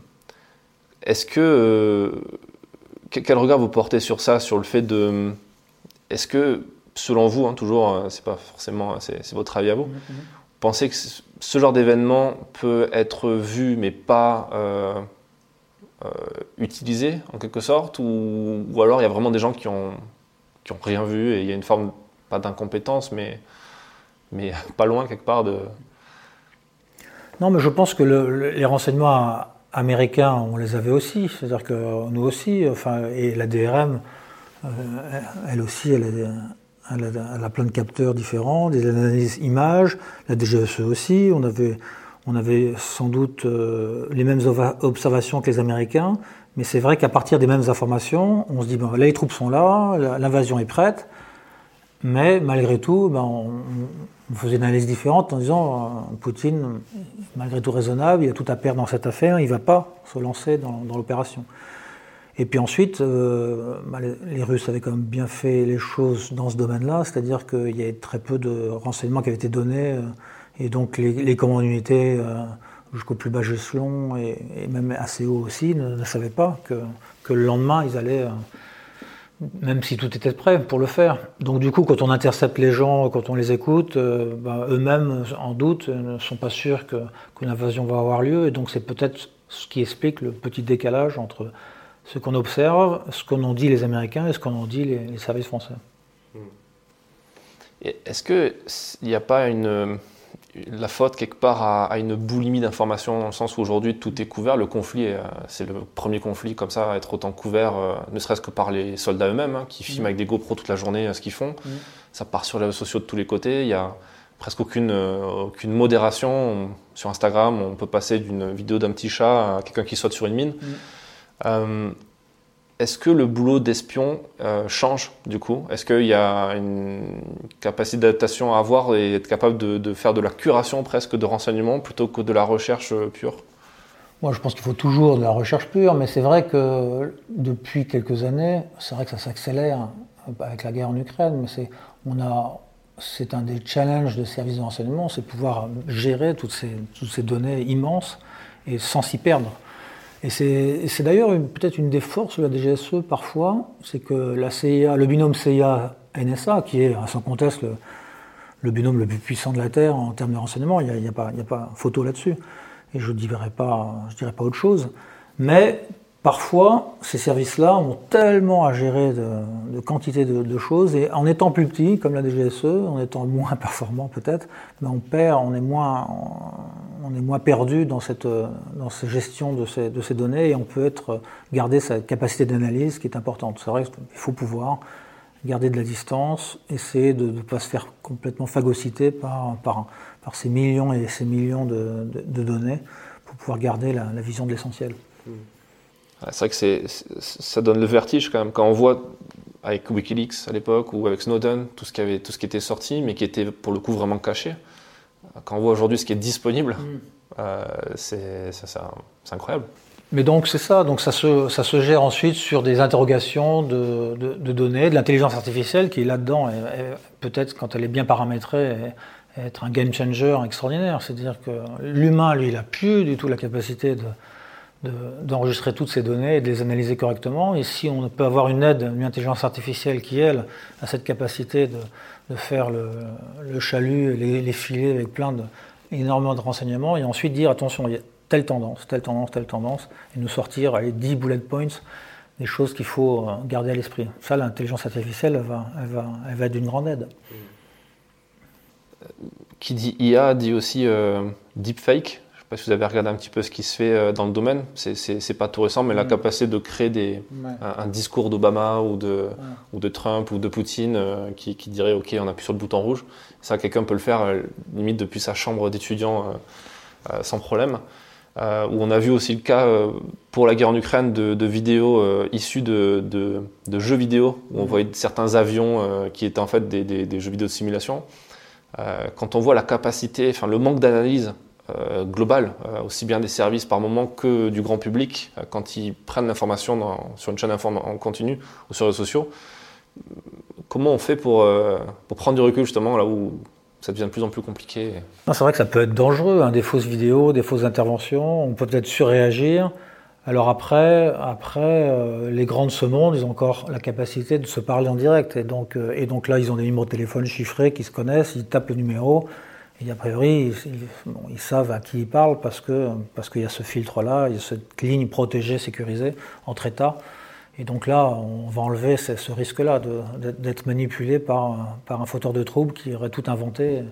Est-ce que. Euh, quel regard vous portez sur ça, sur le fait de. Est-ce que, selon vous, hein, toujours, euh, c'est pas forcément. C'est votre avis à vous, mm-hmm. pensez que ce genre d'événement peut être vu, mais pas. Euh, utilisé en quelque sorte ou, alors il y a vraiment des gens qui ont, qui ont rien vu et il y a une forme, pas d'incompétence, mais, mais pas loin quelque part de... Non, mais je pense que les renseignements américains, on les avait aussi. C'est-à-dire que nous aussi, enfin, et la DRM, euh, elle aussi, elle a, plein de capteurs différents, des analyses images, la DGSE aussi, on avait, on avait sans doute euh, les mêmes observations que les Américains, mais c'est vrai qu'à partir des mêmes informations, on se dit, bon, là les troupes sont là, l'invasion est prête, mais malgré tout, ben, on, faisait une analyse différente en disant euh, Poutine, malgré tout raisonnable, il a tout à perdre dans cette affaire, il ne va pas se lancer dans, l'opération. Et puis ensuite, euh, bah, les, Russes avaient quand même bien fait les choses dans ce domaine-là, c'est-à-dire qu'il y avait très peu de renseignements qui avaient été donnés, euh, et donc les, les commandes unités jusqu'au plus bas échelon, et, même assez haut aussi, ne, savaient pas que, que, le lendemain, ils allaient même si tout était prêt pour le faire. Donc du coup, quand on intercepte les gens, quand on les écoute, euh, bah, eux-mêmes, en doute, ne sont pas sûrs qu'une invasion va avoir lieu. Et donc c'est peut-être ce qui explique le petit décalage entre ce qu'on observe, ce qu'en ont dit les Américains et ce qu'en ont dit les, services français. Est-ce qu'il n'y a pas une la faute quelque part à, une boulimie d'informations dans le sens où aujourd'hui tout est couvert. Le conflit, euh, c'est le premier conflit comme ça à être autant couvert, euh, ne serait-ce que par les soldats eux-mêmes hein, qui filment mm. avec des GoPros toute la journée euh, ce qu'ils font. Mm. Ça part sur les réseaux sociaux de tous les côtés. Il y a presque aucune, aucune modération. sur Instagram, on peut passer d'une vidéo d'un petit chat à quelqu'un qui saute sur une mine. Mm. Est-ce que le boulot d'espion euh, change du coup? Est-ce qu'il y a une capacité d'adaptation à avoir et être capable de, faire de la curation presque de renseignements plutôt que de la recherche euh, pure? Moi je pense qu'il faut toujours de la recherche pure, mais c'est vrai que depuis quelques années, c'est vrai que ça s'accélère avec la guerre en Ukraine, mais c'est, un des challenges des services de renseignement, c'est pouvoir gérer toutes ces données immenses et sans s'y perdre. Et c'est d'ailleurs peut-être une des forces de la DGSE parfois, c'est que la CIA, le binôme CIA-NSA, qui est sans conteste le, binôme le plus puissant de la Terre en termes de renseignement, il n'y a, a, a pas photo là-dessus. Et je ne dirais, pas, je dirais pas autre chose. Mais Parfois, ces services-là ont tellement à gérer de, quantité de, choses, et en étant plus petits, comme la DGSE, en étant moins performants peut-être, mais on perd, on est moins, on est moins perdu dans cette, dans cette gestion de ces, de ces données, et on peut être, garder sa capacité d'analyse qui est importante. C'est vrai qu'il faut pouvoir garder de la distance, essayer de ne pas se faire complètement phagocyter par, par, par, ces millions et ces millions de, données pour pouvoir garder la, vision de l'essentiel. Mmh. C'est vrai que ça donne le vertige quand même. Quand on voit avec Wikileaks à l'époque ou avec Snowden, tout ce, qui avait, tout ce qui était sorti, mais qui était pour le coup vraiment caché. Quand on voit aujourd'hui ce qui est disponible, mm. euh, c'est incroyable. Mais donc c'est ça, donc ça se, ça se, gère ensuite sur des interrogations de, de, données, de l'intelligence artificielle qui là-dedans, peut-être quand elle est bien paramétrée, être un game changer extraordinaire. C'est-à-dire que l'humain, lui, il n'a plus du tout la capacité de, d'enregistrer toutes ces données et de les analyser correctement. Et si on peut avoir une aide, une intelligence artificielle qui, elle, a cette capacité de, faire le, chalut, les, les, filets avec plein de, énormément de renseignements, et ensuite dire attention, il y a telle tendance, telle tendance, telle tendance, et nous sortir les 10 bullet points des choses qu'il faut euh, garder à l'esprit. Ça, l'intelligence artificielle, elle va, être d'une grande aide. Qui dit IA dit aussi euh, deepfake pas si vous avez regardé un petit peu ce qui se fait euh, dans le domaine. C'est- pas tout récent, mais la Mm. capacité de créer des, Ouais. un, un discours d'Obama ou de, ou de Trump ou de Poutine euh, qui, qui dirait OK, on appuie sur le bouton rouge. Ça, quelqu'un peut le faire euh, limite depuis sa chambre d'étudiant euh, sans problème. Où on a vu aussi le cas pour la guerre en Ukraine de, de vidéos issues de, de- de jeux vidéo où on Mhm. voyait certains avions qui étaient en fait des, des- des jeux vidéo de simulation. Quand on voit la capacité, enfin le manque d'analyse globale, euh, aussi bien des services par moment que du grand public, euh, quand ils prennent l'information sur une chaîne en continu ou sur les réseaux sociaux, comment on fait pour, euh, pour prendre du recul justement là où ça devient de plus en plus compliqué C'est vrai que ça peut être dangereux, hein, des fausses vidéos, des fausses interventions, on peut peut-être surréagir. Alors après, après euh, les grands de ce monde, ils ont encore la capacité de se parler en direct. Et donc, euh, et donc là, ils ont des numéros de téléphone chiffrés qui se connaissent, ils tapent le numéro, et a priori, ils, savent à qui ils parlent parce que parce qu'il y a ce filtre-là, il y a cette ligne protégée, sécurisée entre États. Et donc là, on va enlever ce, risque-là d'être manipulé par, par un fauteur de troubles qui aurait tout inventé.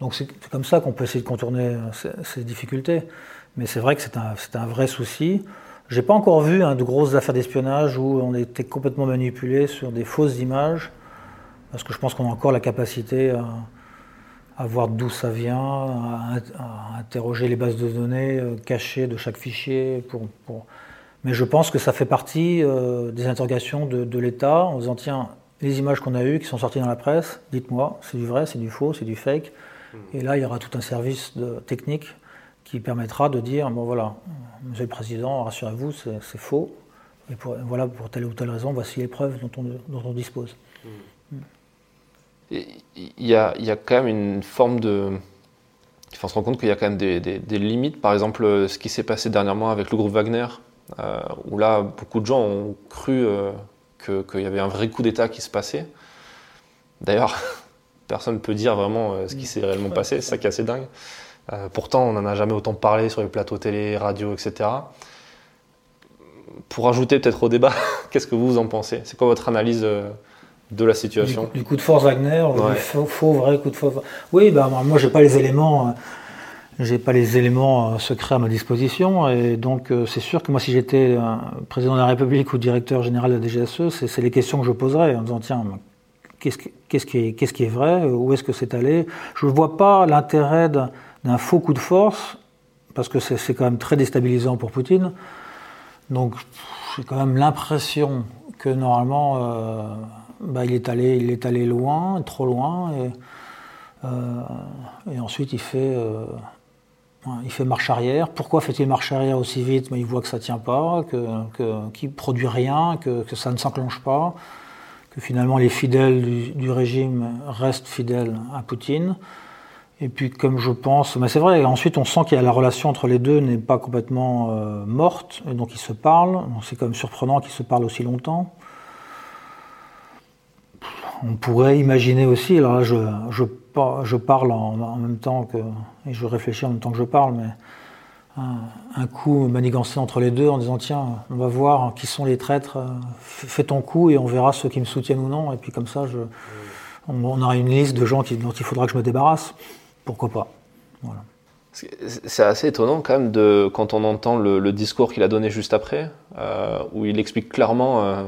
Donc c'est comme ça qu'on peut essayer de contourner ces, difficultés. Mais c'est vrai que c'est un, un vrai souci. J'ai pas encore vu hein, de grosses affaires d'espionnage où on était complètement manipulé sur des fausses images, parce que je pense qu'on a encore la capacité à, à voir d'où ça vient, à, à interroger les bases de données euh, cachées de chaque fichier. Pour, pour- Mais je pense que ça fait partie euh, des interrogations de, de l'État en disant tiens, les images qu'on a eues, qui sont sorties dans la presse, dites-moi, c'est du vrai, c'est du faux, c'est du fake. Et là, il y aura tout un service de, technique qui permettra de dire bon voilà, Monsieur le Président, rassurez-vous, c'est faux. Et pour, voilà, pour telle ou telle raison, voici les preuves dont on, dont on dispose. Et Il y a, quand même une forme de. Il faut se rendre compte qu'il y a quand même des, limites. Par exemple, ce qui s'est passé dernièrement avec le groupe Wagner, euh, où là, beaucoup de gens ont cru euh, qu'il y avait un vrai coup d'État qui se passait. D'ailleurs, personne ne peut dire vraiment euh, ce qui s'est réellement passé. c'est ça qui est assez dingue. Pourtant, on n'en a jamais autant parlé sur les plateaux télé, radio, etc. Pour ajouter peut-être au débat, qu'est-ce que vous en pensez? C'est quoi votre analyse de la situation du coup de force Wagner, Ouais. du faux, faux, vrai coup de force. Oui, ben, moi j'ai pas les éléments, euh, j'ai pas les éléments euh, secrets à ma disposition, et donc euh, c'est sûr que moi si j'étais euh, président de la République ou directeur général de la DGSE, c'est les questions que je poserais en disant tiens, qu'est-ce qui, qu'est-ce qui est, qu'est-ce qui est vrai, où est-ce que c'est allé? Je ne vois pas l'intérêt d'un faux coup de force, parce que c'est c'est quand même très déstabilisant pour Poutine. Donc j'ai quand même l'impression que normalement euh, bah, il, est allé, il est allé loin, trop loin, et, euh, ensuite il fait, euh, il fait marche arrière. Pourquoi fait-il marche arrière aussi vite? Mais il voit que ça ne tient pas, que, que, qu'il ne produit rien, que, que ça ne s'enclenche pas, que finalement les fidèles du, régime restent fidèles à Poutine. Et puis comme je pense, mais c'est vrai, ensuite on sent qu'il y a la relation entre les deux n'est pas complètement euh, morte, et donc ils se parlent. C'est quand même surprenant qu'ils se parlent aussi longtemps. On pourrait imaginer aussi, alors là je, je, par- je parle en, même temps que, et je réfléchis en même temps que je parle, mais un, un coup manigancé entre les deux en disant tiens, on va voir qui sont les traîtres, euh, fais ton coup et on verra ceux qui me soutiennent ou non, et puis comme ça on, on aura une liste de gens dont il faudra que je me débarrasse. Pourquoi pas voilà. C'est assez étonnant quand même de, quand on entend le, discours qu'il a donné juste après, euh, où il explique clairement, euh,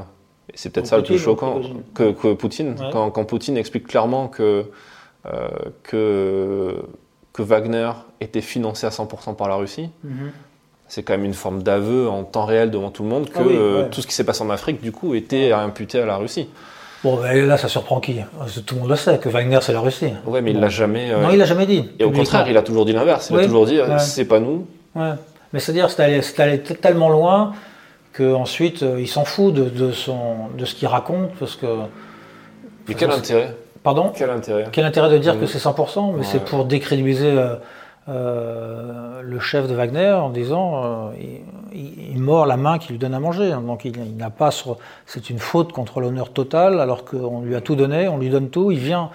c'est peut-être ça le plus choquant, que, que Poutine, Ouais. quand, quand Poutine explique clairement que, euh, que, que Wagner était financé à 100% par la Russie, c'est quand même une forme d'aveu en temps réel devant tout le monde que Ah oui, euh, ouais. tout ce qui s'est passé en Afrique, du coup, était imputé à la Russie. Bon, ben là, ça surprend qui? Tout le monde le sait, que Wagner, c'est la Russie. Ouais, mais il Bon. l'a jamais. euh, Non, il l'a jamais dit. et au contraire, il a toujours dit l'inverse. Il a Oui, toujours dit, euh, c'est pas nous. Ouais. Mais c'est-à-dire, c'est allé, allé tellement loin qu'ensuite, euh, il s'en fout de, de, son, de ce qu'il raconte, parce que... Mais quel intérêt? Pardon? Quel intérêt? Quel intérêt de dire que c'est 100% Mais Ouais. c'est pour décrédibiliser euh, euh, le chef de Wagner en disant euh, il, mord la main qui lui donne à manger. Donc il, il n'a pas c'est une faute contre l'honneur total alors qu'on lui a tout donné, on lui donne tout, il vient.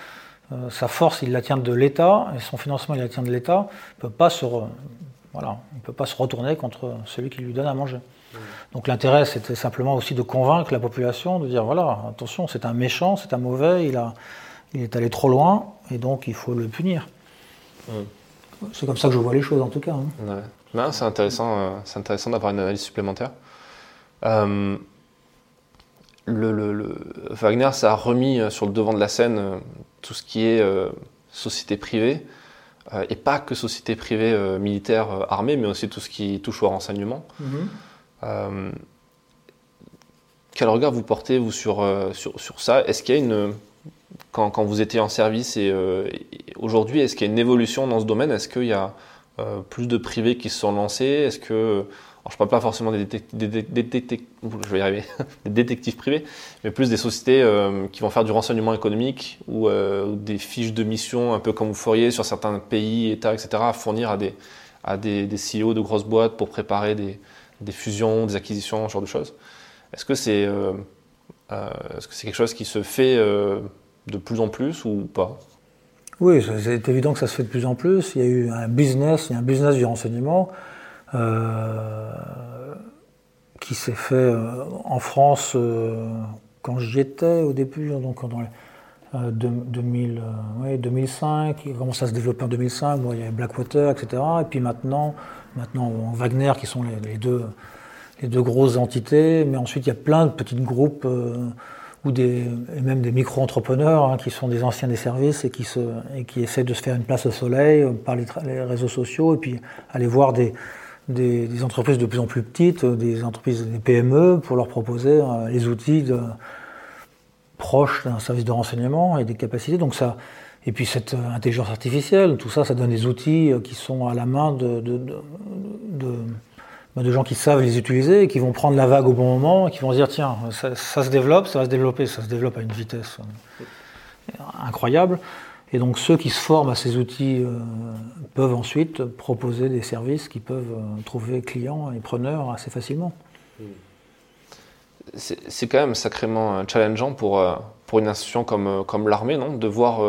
sa force, il la tient de l'État et son financement, il la tient de l'État. Il peut pas se re- voilà, il peut pas se retourner contre celui qui lui donne à manger. Donc l'intérêt, c'était simplement aussi de convaincre la population, de dire voilà, attention, c'est un méchant, c'est un mauvais, il, a, il est allé trop loin, et donc il faut le punir. c'est comme ça que je vois les choses en tout cas. hein. Ouais. C'est intéressant, euh, c'est intéressant d'avoir une analyse supplémentaire. Euh, le, le- le- Wagner, ça a remis euh, sur le devant de la scène euh, tout ce qui est société privée, et pas que société privée militaire armée, mais aussi tout ce qui touche au renseignement. Euh, quel regard vous portez vous sur, euh, sur, sur ça? Est-ce qu'il y a une quand, quand vous étiez en service et, euh, aujourd'hui, est-ce qu'il y a une évolution dans ce domaine? Est-ce qu'il y a plus de privés qui se sont lancés? Est-ce que alors je parle pas forcément des, détec- des dé- des détec- je vais y arriver, des détectives privés, mais plus des sociétés qui vont faire du renseignement économique ou, des fiches de mission, un peu comme vous feriez sur certains pays, États, etc., à fournir à des, à des, des CEO de grosses boîtes pour préparer des, des fusions, des acquisitions, ce genre de choses. Est-ce que c'est euh, euh, est-ce que c'est quelque chose qui se fait euh, de plus en plus ou pas? Oui, c'est- évident que ça se fait de plus en plus. Il y a eu un business, il y a un business du renseignement qui s'est fait en France quand j'y étais au début, donc euh, deux- 2000, euh, ouais, 2005, il a commencé à se développer en 2005, bon, il y avait Blackwater, etc. Et puis maintenant, maintenant Wagner qui sont les, deux, les deux grosses entités, mais ensuite il y a plein de petits groupes euh, ou des, et même des micro-entrepreneurs hein, qui sont des anciens des services et qui, se, et qui essaient de se faire une place au soleil euh, par les, réseaux sociaux et puis aller voir des, des, entreprises de plus en plus petites, euh, des entreprises, des PME, pour leur proposer euh, les outils de, proches d'un service de renseignement et des capacités. Donc ça, et puis cette euh, intelligence artificielle, tout ça, ça donne des outils euh, qui sont à la main de, bah, gens qui savent les utiliser et qui vont prendre la vague au bon moment et qui vont se dire tiens, ça, se développe, ça va se développer, ça se développe à une vitesse euh, incroyable. Et donc ceux qui se forment à ces outils peuvent ensuite proposer des services qui peuvent trouver clients et preneurs assez facilement. C'est quand même sacrément euh, challengeant pour, euh, pour une institution comme, euh, comme l'armée, non De voir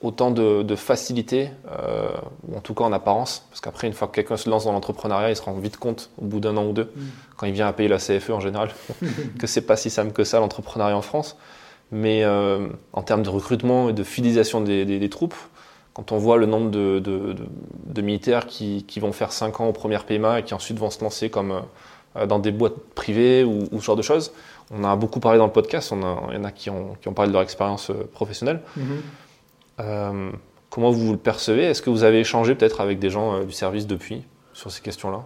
autant de, de facilité, euh, ou en tout cas en apparence, parce qu'après, une fois que quelqu'un se lance dans l'entrepreneuriat, il se rend vite compte, au bout d'un an ou deux, quand il vient à payer la CFE en général, que c'est pas si simple que ça l'entrepreneuriat en France. Mais euh, en termes de recrutement et de fidélisation des, des- des troupes, quand on voit le nombre de, de- de- de militaires qui, qui vont faire 5 ans au premier PMA et qui ensuite vont se lancer comme dans des boîtes privées ou, ou ce genre de choses, on a beaucoup parlé dans le podcast, on a- il y en a qui ont, qui ont parlé de leur expérience euh, professionnelle. Euh, comment vous le percevez? Est-ce que vous avez échangé peut-être avec des gens euh, du service depuis sur ces questions-là?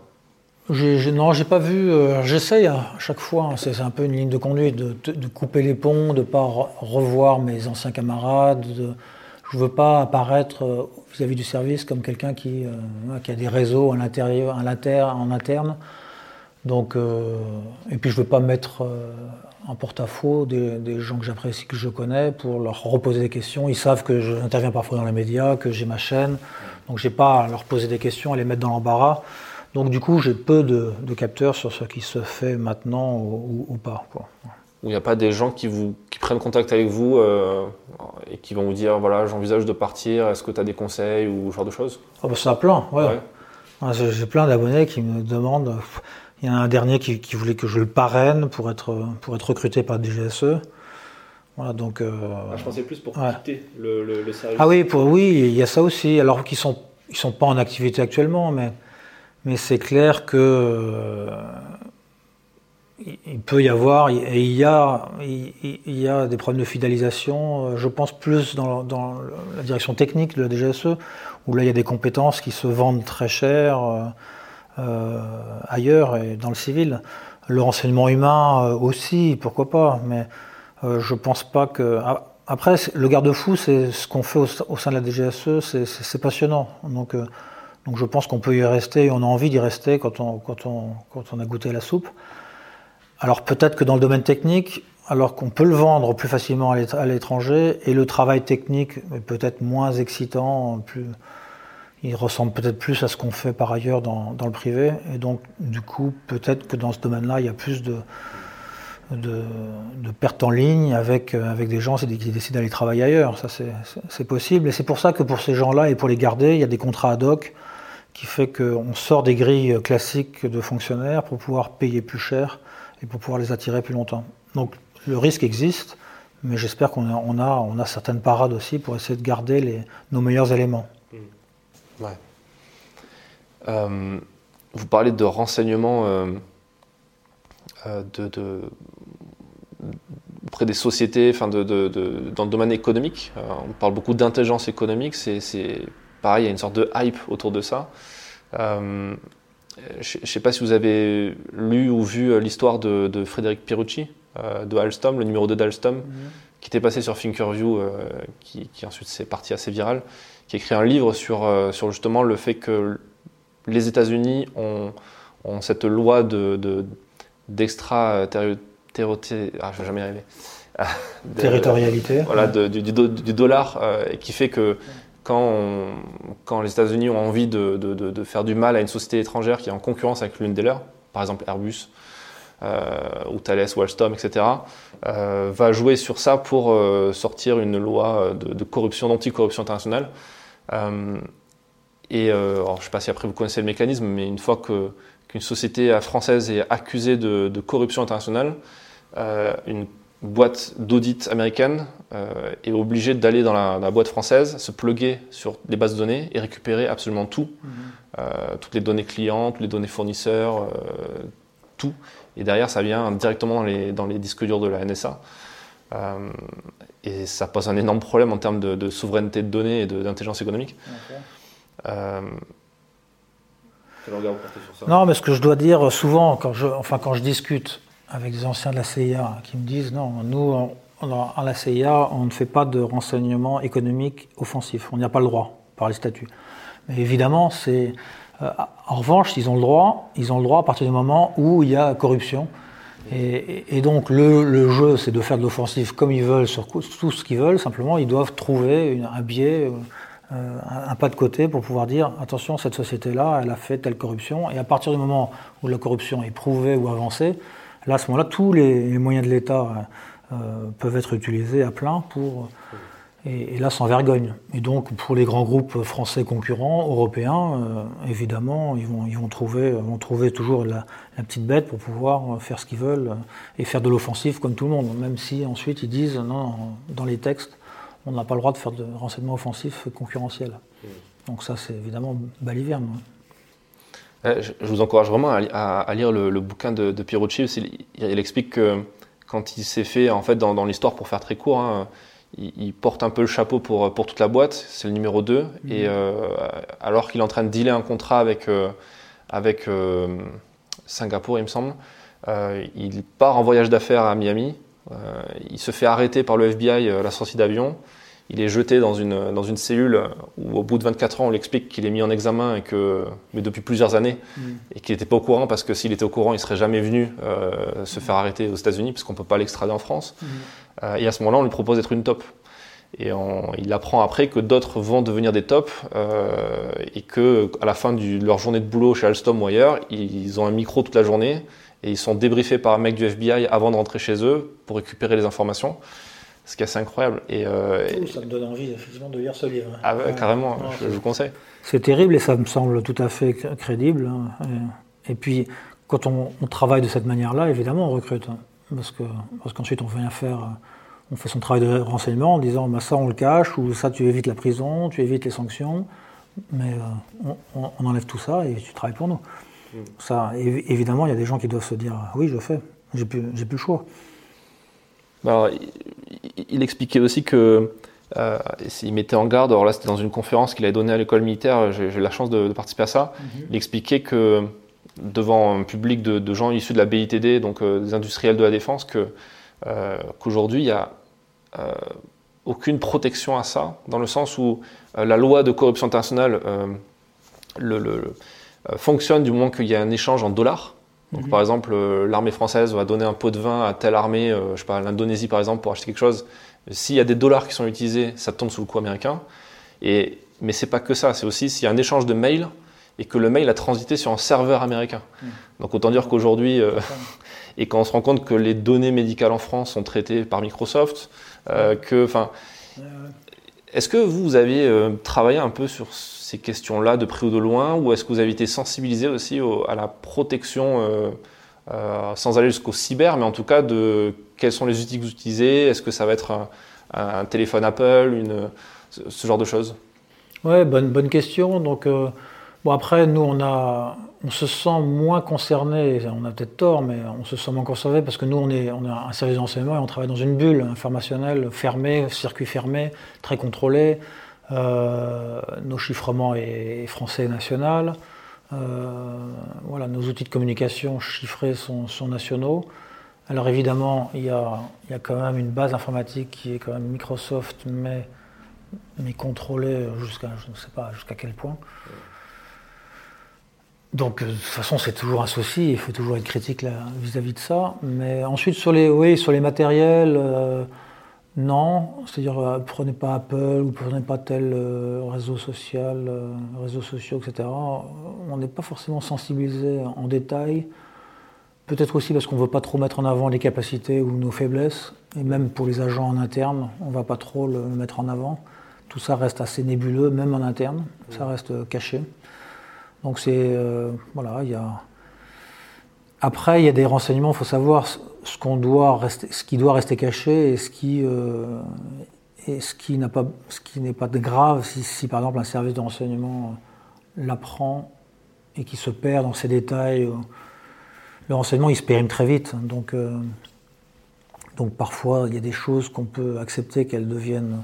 Non, j'ai pas vu. euh, J'essaye à chaque fois. hein, c'est un peu une ligne de conduite de, de- de couper les ponts, de pas re- revoir mes anciens camarades. De, je veux pas apparaître euh, vis-à-vis du service comme quelqu'un qui, euh, a des réseaux à l'intérieur, à en interne. Donc, euh, et puis je veux pas mettre euh, en porte-à-faux des, des gens que j'apprécie, que je connais, pour leur reposer des questions. Ils savent que j'interviens parfois dans les médias, que j'ai ma chaîne. Donc j'ai pas à leur poser des questions, à les mettre dans l'embarras. Donc du coup, j'ai peu de, de capteurs sur ce qui se fait maintenant ou, ou- ou pas. quoi. Où il n'y a pas des gens qui, vous, qui prennent contact avec vous euh, et qui vont vous dire voilà, j'envisage de partir, est-ce que tu as des conseils ou ce genre de choses? Ah bah, ça a plein, ouais. Ouais. Ouais, j'ai j'ai plein d'abonnés qui me demandent. Il y en a un dernier qui, qui voulait que je le parraine pour être, pour être recruté par DGSE. Voilà, donc. euh, Ah, je pensais plus pour Ouais. quitter le, le- le service. Ah oui, pour, oui, il y a ça aussi. Alors qu'ils sont, ils sont pas en activité actuellement, mais, mais c'est clair que euh, il- peut y avoir et il y a, il, y a des problèmes de fidélisation. euh, Je pense plus dans, dans la direction technique de la DGSE, où là il y a des compétences qui se vendent très cher ailleurs et dans le civil. Le renseignement humain euh, aussi, pourquoi pas, mais euh, je pense pas que. ah, Après, le garde-fou, c'est ce qu'on fait au, sein de la DGSE, c'est- passionnant. Donc, euh, donc je pense qu'on peut y rester et on a envie d'y rester quand on, quand, on, quand on a goûté la soupe. Alors peut-être que dans le domaine technique, alors qu'on peut le vendre plus facilement à l'étranger, et le travail technique est peut-être moins excitant, plus, il ressemble peut-être plus à ce qu'on fait par ailleurs dans, le privé, et donc du coup peut-être que dans ce domaine-là, il y a plus de, pertes en ligne avec, euh, des gens qui décident d'aller travailler ailleurs. Ça, c'est- possible. Et c'est pour ça que pour ces gens-là et pour les garder, il y a des contrats ad hoc qui fait qu'on sort des grilles classiques de fonctionnaires pour pouvoir payer plus cher et pour pouvoir les attirer plus longtemps. Donc le risque existe, mais j'espère qu'on a, certaines parades aussi pour essayer de garder nos meilleurs éléments. Ouais. Euh, vous parlez de renseignements euh, euh, de, de- auprès des sociétés, enfin de, de- de- dans le domaine économique. On parle beaucoup d'intelligence économique. C'est, pareil, il y a une sorte de hype autour de ça. Je ne sais pas si vous avez lu ou vu l'histoire de, Frédéric Pierucci, euh, de Alstom, le numéro 2 d'Alstom, qui était passé sur Thinkerview, qui, qui ensuite s'est parti assez viral, qui a écrit un livre sur, euh, sur justement le fait que les États-Unis ont, ont cette loi de, de- d'extra ah, je vais jamais y arriver. De- Territorialité. voilà, de- du, du do- du dollar, euh, qui fait que quand, on- quand les États-Unis ont envie de, de- faire du mal à une société étrangère qui est en concurrence avec l'une des leurs, par exemple Airbus, euh, ou Thales, ou Alstom, etc., euh, va jouer sur ça pour sortir une loi de, de corruption, d'anticorruption internationale. Euh, et euh, alors, je ne sais pas si après vous connaissez le mécanisme, mais une fois que, qu'une société française est accusée de, de corruption internationale, euh, une boîte d'audit américaine euh, est obligée d'aller dans la, dans la boîte française, se pluguer sur les bases de données et récupérer absolument tout, Euh, toutes les données clients, toutes les données fournisseurs, euh, tout. Et derrière, ça vient directement dans les, dans les disques durs de la NSA. Euh, et ça pose un énorme problème en termes de, de souveraineté de données et d'intelligence économique. Euh, Quel regard vous portez sur ça? Non, mais ce que je dois dire souvent, quand je, enfin, quand je discute avec des anciens de la CIA qui me disent non, nous, on- on- à la CIA, on ne fait pas de renseignements économiques offensifs. On n'y a pas le droit par les statuts. Mais évidemment, c'est. euh, en revanche, ils ont le droit. Ils ont le droit à partir du moment où il y a corruption. Et, donc le, jeu, c'est de faire de l'offensif comme ils veulent sur tout ce qu'ils veulent. Simplement, ils doivent trouver un biais, euh, un, pas de côté pour pouvoir dire attention, cette société-là, elle a fait telle corruption. Et à partir du moment où la corruption est prouvée ou avancée, là, à ce moment-là, tous les, les moyens de l'État euh, euh, peuvent être utilisés à plein pour. Et, là, sans vergogne. Et donc, pour les grands groupes français concurrents, européens, euh, évidemment, ils vont, ils vont trouver, vont trouver toujours la, petite bête pour pouvoir faire ce qu'ils veulent et faire de l'offensif comme tout le monde. Même si ensuite ils disent non, dans les textes, on n'a pas le droit de faire de renseignements offensifs concurrentiels. Donc ça, c'est évidemment baliverne. Euh, Je vous encourage vraiment à, li- à- à lire le, bouquin de, de Il, explique que quand il s'est fait, en fait, dans, dans l'histoire, pour faire très court, hein, il, il porte un peu le chapeau pour, pour toute la boîte. C'est le numéro 2. Et euh, alors qu'il est en train de dealer un contrat avec, euh, avec euh, Singapour, il me semble, il part en voyage d'affaires à Miami. Il se fait arrêter par le FBI à la sortie d'avion. Il est jeté dans une, dans une cellule où, au bout de 24 ans, on lui explique qu'il est mis en examen et que, mais depuis plusieurs années, et qu'il n'était pas au courant parce que s'il était au courant, il serait jamais venu euh, se faire arrêter aux États-Unis parce qu'on peut pas l'extrader en France. Euh, et à ce moment-là, on lui propose d'être une top. Et on- il apprend après que d'autres vont devenir des tops euh, et que à la fin de leur journée de boulot chez Alstom ou ailleurs, ils ont un micro toute la journée et ils sont débriefés par un mec du FBI avant de rentrer chez eux pour récupérer les informations. Ce qui est assez incroyable. Et, euh, Ça me donne envie effectivement de lire ce livre. ah ouais, carrément, je, je vous conseille. C'est terrible et ça me semble tout à fait cr- crédible. hein. Et, et puis, quand on, on travaille de cette manière-là, évidemment, on recrute. hein. Parce que parce qu'ensuite, on vient faire, euh, on fait son travail de renseignement en disant bah, ça, on le cache, ou ça, tu évites la prison, tu évites les sanctions. Mais euh, on, enlève tout ça et tu travailles pour nous. Ça, évi- évidemment, il y a des gens qui doivent se dire oui, je le fais. J'ai plus, j'ai plus le choix. Alors, il, expliquait aussi que euh, il mettait en garde. Alors là, c'était dans une conférence qu'il avait donnée à l'école militaire. J'ai eu la chance de, de participer à ça. Il expliquait que devant un public de, de gens issus de la BITD, donc euh, des industriels de la défense, euh, qu'aujourd'hui il y a euh, aucune protection à ça, dans le sens où la loi de corruption internationale le, le- le- fonctionne du moment qu'il y a un échange en dollars. Donc, par exemple, euh, l'armée française va donner un pot de vin à telle armée, euh, je sais pas, l'Indonésie par exemple, pour acheter quelque chose. S'il y a des dollars qui sont utilisés, ça tombe sous le coup américain. Et, mais c'est pas que ça, c'est aussi s'il y a un échange de mails et que le mail a transité sur un serveur américain. Donc autant dire qu'aujourd'hui, euh, et quand on se rend compte que les données médicales en France sont traitées par Microsoft, euh, que, enfin, est-ce que vous, vous avez euh, travaillé un peu sur ces questions-là de près ou de loin, ou est-ce que vous avez été sensibilisé aussi au- à la protection, euh, euh, sans aller jusqu'au cyber, mais en tout cas de quels sont les outils que vous utilisez? Est-ce que ça va être un, téléphone Apple, ce, genre de choses? Ouais, bonne, bonne question. Donc, euh, Bon, après, nous, on, a, on se sent moins concerné, on a peut-être tort, mais on se sent moins concerné parce que nous, on, est, on a un service d'enseignement et on travaille dans une bulle informationnelle fermée, circuit fermé, très contrôlé. Euh, nos chiffrements est, français et national. Euh, voilà, nos outils de communication chiffrés sont, nationaux. Alors évidemment, il y, a, il y, a, quand même une base informatique qui est quand même Microsoft, mais, mais contrôlée jusqu'à je ne sais pas jusqu'à quel point. Donc, euh, de toute façon, c'est toujours un souci, il faut toujours être critique vis-à-vis de ça. Mais ensuite, sur les, oui, sur les matériels, non. C'est-à-dire, euh, prenez pas Apple ou prenez pas tel réseau social, réseaux sociaux, etc. On n'est pas forcément sensibilisé en détail. Peut-être aussi parce qu'on ne veut pas trop mettre en avant les capacités ou nos faiblesses. Et même pour les agents en interne, on ne va pas trop le mettre en avant. Tout ça reste assez nébuleux, même en interne. Ça reste caché. Donc c'est euh, voilà, il y a après il y a des renseignements, il faut savoir ce qu'on doit rester, ce qui doit rester caché et ce qui euh, et ce qui n'a pas, ce qui n'est pas grave si, si, par exemple un service de renseignement l'apprend et qui se perd dans ces détails. Euh, le renseignement il se périme très vite, donc donc parfois il y a des choses qu'on peut accepter qu'elles deviennent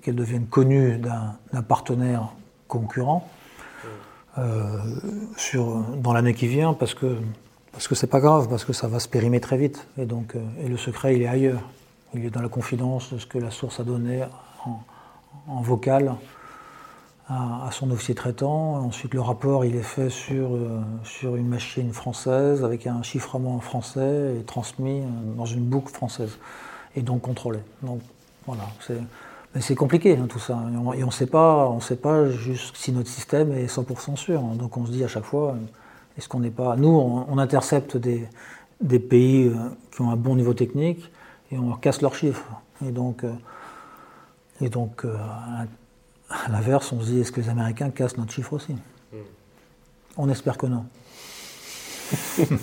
qu'elles deviennent connues d'un partenaire concurrent. Euh, sur, dans l'année qui vient parce que parce que c'est pas grave, parce que ça va se périmer très vite. Et donc, euh, et le secret, il est ailleurs. Il est dans la confidence de ce que la source a donné en, vocal à, son officier traitant. Ensuite, le rapport, il est fait sur, euh, sur une machine française avec un chiffrement français et transmis dans une boucle française et donc contrôlé. Donc, voilà, c'est mais c'est compliqué hein, tout ça. Et on ne sait pas, on sait pas juste si notre système est 100% sûr. Donc on se dit à chaque fois, est-ce qu'on n'est pas. Nous, on, intercepte des, des, pays euh, qui ont un bon niveau technique et on leur casse leurs chiffres. Et donc, euh, et donc euh, à l'inverse, on se dit, est-ce que les Américains cassent notre chiffre aussi? On espère que non.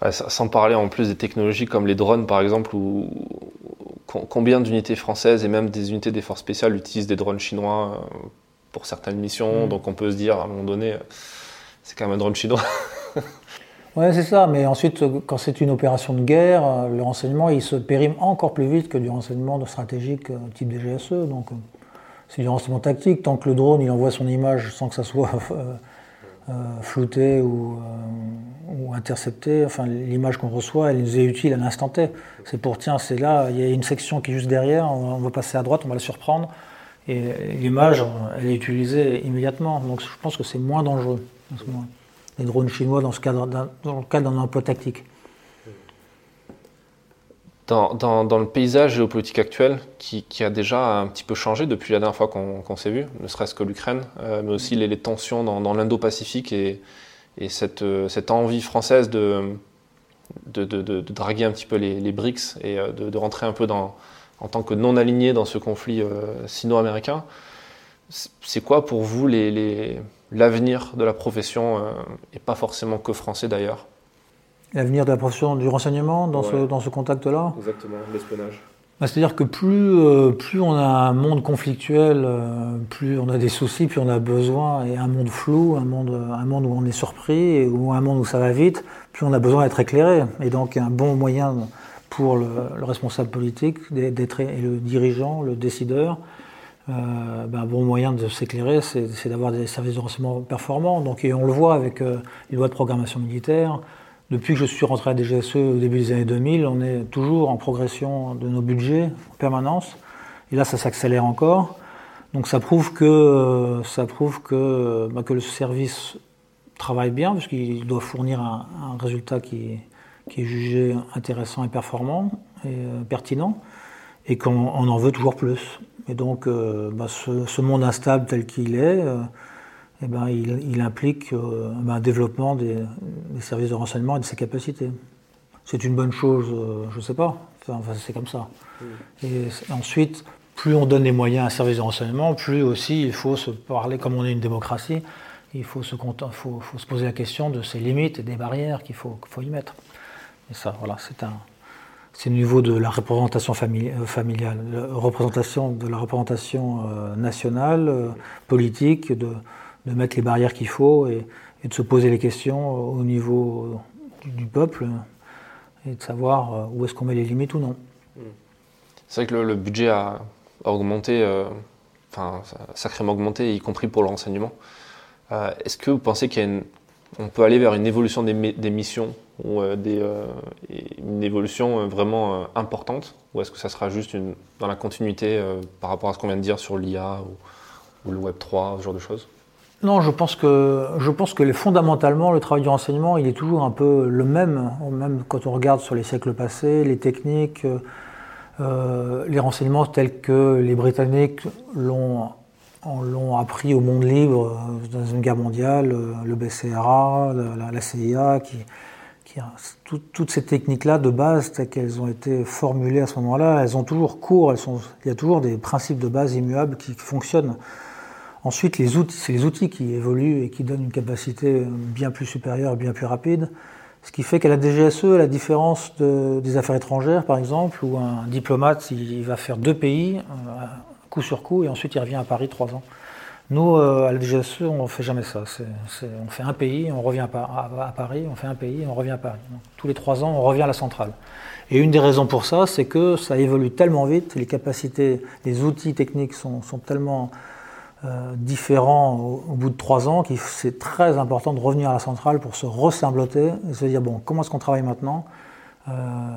sans parler en plus des technologies comme les drones par exemple, où, combien d'unités françaises et même des unités des forces spéciales utilisent des drones chinois pour certaines missions. Mm. Donc on peut se dire à un moment donné, c'est quand même un drone chinois. oui, c'est ça. Mais ensuite, quand c'est une opération de guerre, euh, le renseignement, il se périme encore plus vite que du renseignement de stratégique euh, type DGSE. Donc c'est du renseignement tactique. Tant que le drone, il envoie son image sans que ça soit flouté ou intercepter, enfin l'image qu'on reçoit, elle nous est utile à l'instant T. C'est pour, tiens, c'est là, il y a une section qui est juste derrière, on, va passer à droite, on va la surprendre, et l'image, elle est utilisée immédiatement. Donc je pense que c'est moins dangereux en ce moment. Les drones chinois dans, le cadre d'un emploi tactique. Dans, le paysage géopolitique actuel, qui, a déjà un petit peu changé depuis la dernière fois qu'on s'est vu, ne serait-ce que l'Ukraine, euh, mais aussi les, tensions dans, l'Indo-Pacifique et, euh, cette, envie française de, draguer un petit peu les, BRICS et euh, de, rentrer un peu en tant que non aligné dans ce conflit sino-américain, c'est quoi pour vous les, de la profession, et pas forcément que français d'ailleurs L'avenir de la profession du renseignement dans ce, dans ce contact-là Exactement, l'espionnage. Bah, c'est-à-dire que plus, euh, plus on a un monde conflictuel, euh, plus on a des soucis, plus on a besoin, et un monde flou, un monde, un monde où on est surpris, ou un monde où ça va vite, plus on a besoin d'être éclairé. Et donc un bon moyen pour le, responsable politique d'être et le dirigeant, le décideur, euh, ben, un bon moyen de s'éclairer, c'est d'avoir des services de renseignement performants. Donc, et on le voit avec les lois de programmation militaire, depuis que je suis rentré à DGSE au début des années 2000, on est toujours en progression de nos budgets en permanence. Et là, ça s'accélère encore. Donc ça prouve que, ça prouve que, bah, que le service travaille bien, puisqu'il doit fournir un, résultat qui, qui, est jugé intéressant et performant et euh, pertinent, et qu'on en veut toujours plus. Et donc euh, bah, ce, ce, monde instable tel qu'il est, euh, eh ben, il, implique euh, ben, un développement des, services de renseignement et de ses capacités. C'est une bonne chose, je ne sais pas, enfin, c'est comme ça. Et ensuite, plus on donne les moyens à un service de renseignement, plus aussi il faut se parler, comme on est une démocratie, il faut se, faut, faut se poser la question de ses limites et des barrières qu'il faut, faut, y mettre. Et ça, voilà, c'est un, c'est au niveau de la représentation familiale, la représentation de la représentation nationale, politique, de, de, mettre les barrières qu'il faut et, de se poser les questions au niveau du, peuple et de savoir où est-ce qu'on met les limites ou non. C'est vrai que le, budget a, augmenté, enfin sacrément augmenté, y compris pour le renseignement. Est-ce que vous pensez qu'on peut aller vers une évolution des missions ou euh, euh, une évolution euh, vraiment importante Ou est-ce que ça sera juste une, dans la continuité par rapport à ce qu'on vient de dire sur l'IA ou, le Web 3, ce genre de choses? Non, je pense que je pense que fondamentalement le travail du renseignement, il est toujours un peu le même, même quand on regarde sur les siècles passés, les techniques, les renseignements tels que les Britanniques l'ont l'ont appris au monde libre dans une guerre mondiale, le BCRA, la, la CIA, qui, toutes ces techniques-là de base, telles qu'elles ont été formulées à ce moment-là, elles ont toujours cours, il y a toujours des principes de base immuables qui fonctionnent. Ensuite, c'est les outils qui évoluent et qui donnent une capacité bien plus supérieure, bien plus rapide. Ce qui fait qu'à la DGSE, à la différence des affaires étrangères, par exemple, où un diplomate, il va faire deux pays, euh, coup sur coup, et ensuite il revient à Paris trois ans. Nous, euh, à la DGSE, on ne fait jamais ça. on fait un pays, on revient à, Paris, on fait un pays, on revient à Paris. tous les trois ans, on revient à la centrale. Et une des raisons pour ça, c'est que ça évolue tellement vite, les capacités, les outils techniques sont, tellement euh, différents au, bout de trois ans que c'est très important de revenir à la centrale pour se ressembloter et se dire, bon, comment est-ce qu'on travaille maintenant? Euh,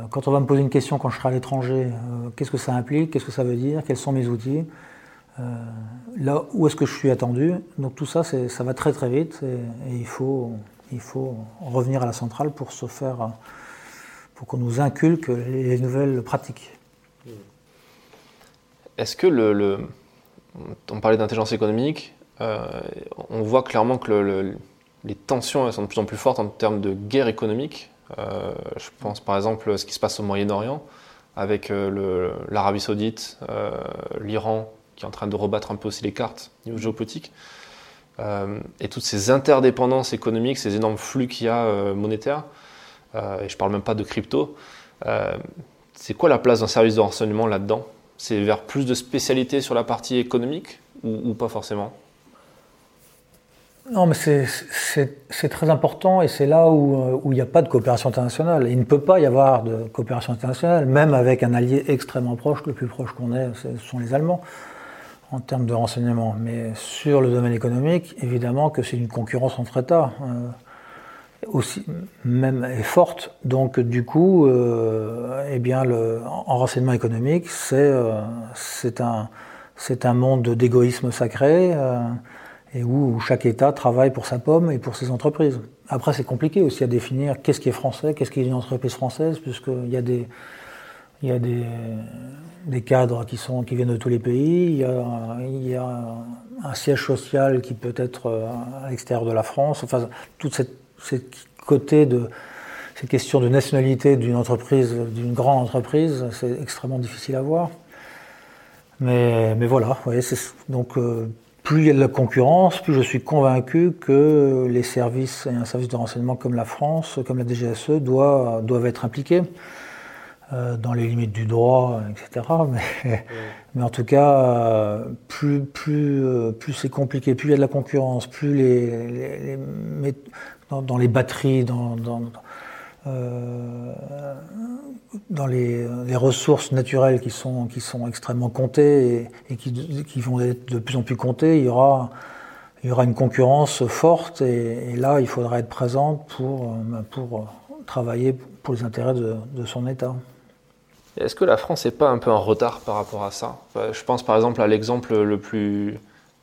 Quand on va me poser une question quand je serai à l'étranger, qu'est-ce que ça implique? Qu'est-ce que ça veut dire? Quels sont mes outils? euh, là où est-ce que je suis attendu? Donc tout ça, ça va très très vite et, il, faut, il faut revenir à la centrale pour se faire, pour qu'on nous inculque les nouvelles pratiques. Est-ce que le, on parlait d'intelligence économique, euh, on voit clairement que les tensions sont de plus en plus fortes en termes de guerre économique. Euh, je pense par exemple à ce qui se passe au Moyen-Orient avec l'Arabie Saoudite, l'Iran qui est en train de rebattre un peu aussi les cartes au niveau géopolitique. Euh, et toutes ces interdépendances économiques, ces énormes flux qu'il y a euh, monétaires, euh, et je ne parle même pas de crypto, c'est quoi la place d'un service de renseignement là-dedans? C'est vers plus de spécialité sur la partie économique ou, pas forcément? Non, mais c'est très important et c'est là où il n'y a pas de coopération internationale. Il ne peut pas y avoir de coopération internationale, même avec un allié extrêmement proche, le plus proche qu'on ait, ce sont les Allemands en termes de renseignement. Mais sur le domaine économique, évidemment que c'est une concurrence entre États. Euh, aussi même est forte. Donc du coup, euh, eh bien, en renseignement économique, c'est euh, un, un monde d'égoïsme sacré et où, chaque État travaille pour sa pomme et pour ses entreprises. Après, c'est compliqué aussi à définir qu'est-ce qui est français, qu'est-ce qui est une entreprise française, puisqu'il y a des, il y a des, cadres qui, sont, qui viennent de tous les pays. Il y, a, un siège social qui peut être euh, à l'extérieur de la France. Enfin, toute cette, cette côté de ces questions de nationalité d'une entreprise, d'une grande entreprise, c'est extrêmement difficile à voir. Mais, mais voilà, donc euh, plus il y a de la concurrence, plus je suis convaincu que les services et un service de renseignement comme la France, comme la DGSE, doivent être impliqués. Euh, dans les limites du droit, etc. Mais, en tout cas, plus, plus, euh, plus c'est compliqué, plus il y a de la concurrence, plus dans, les batteries, dans, euh, les, ressources naturelles qui sont, extrêmement comptées et, qui, vont être de plus en plus comptées, il y aura, une concurrence forte et, là, il faudra être présent pour, travailler pour les intérêts de son État. Est-ce que la France n'est pas un peu en retard par rapport à ça? Je pense par exemple à l'exemple le plus,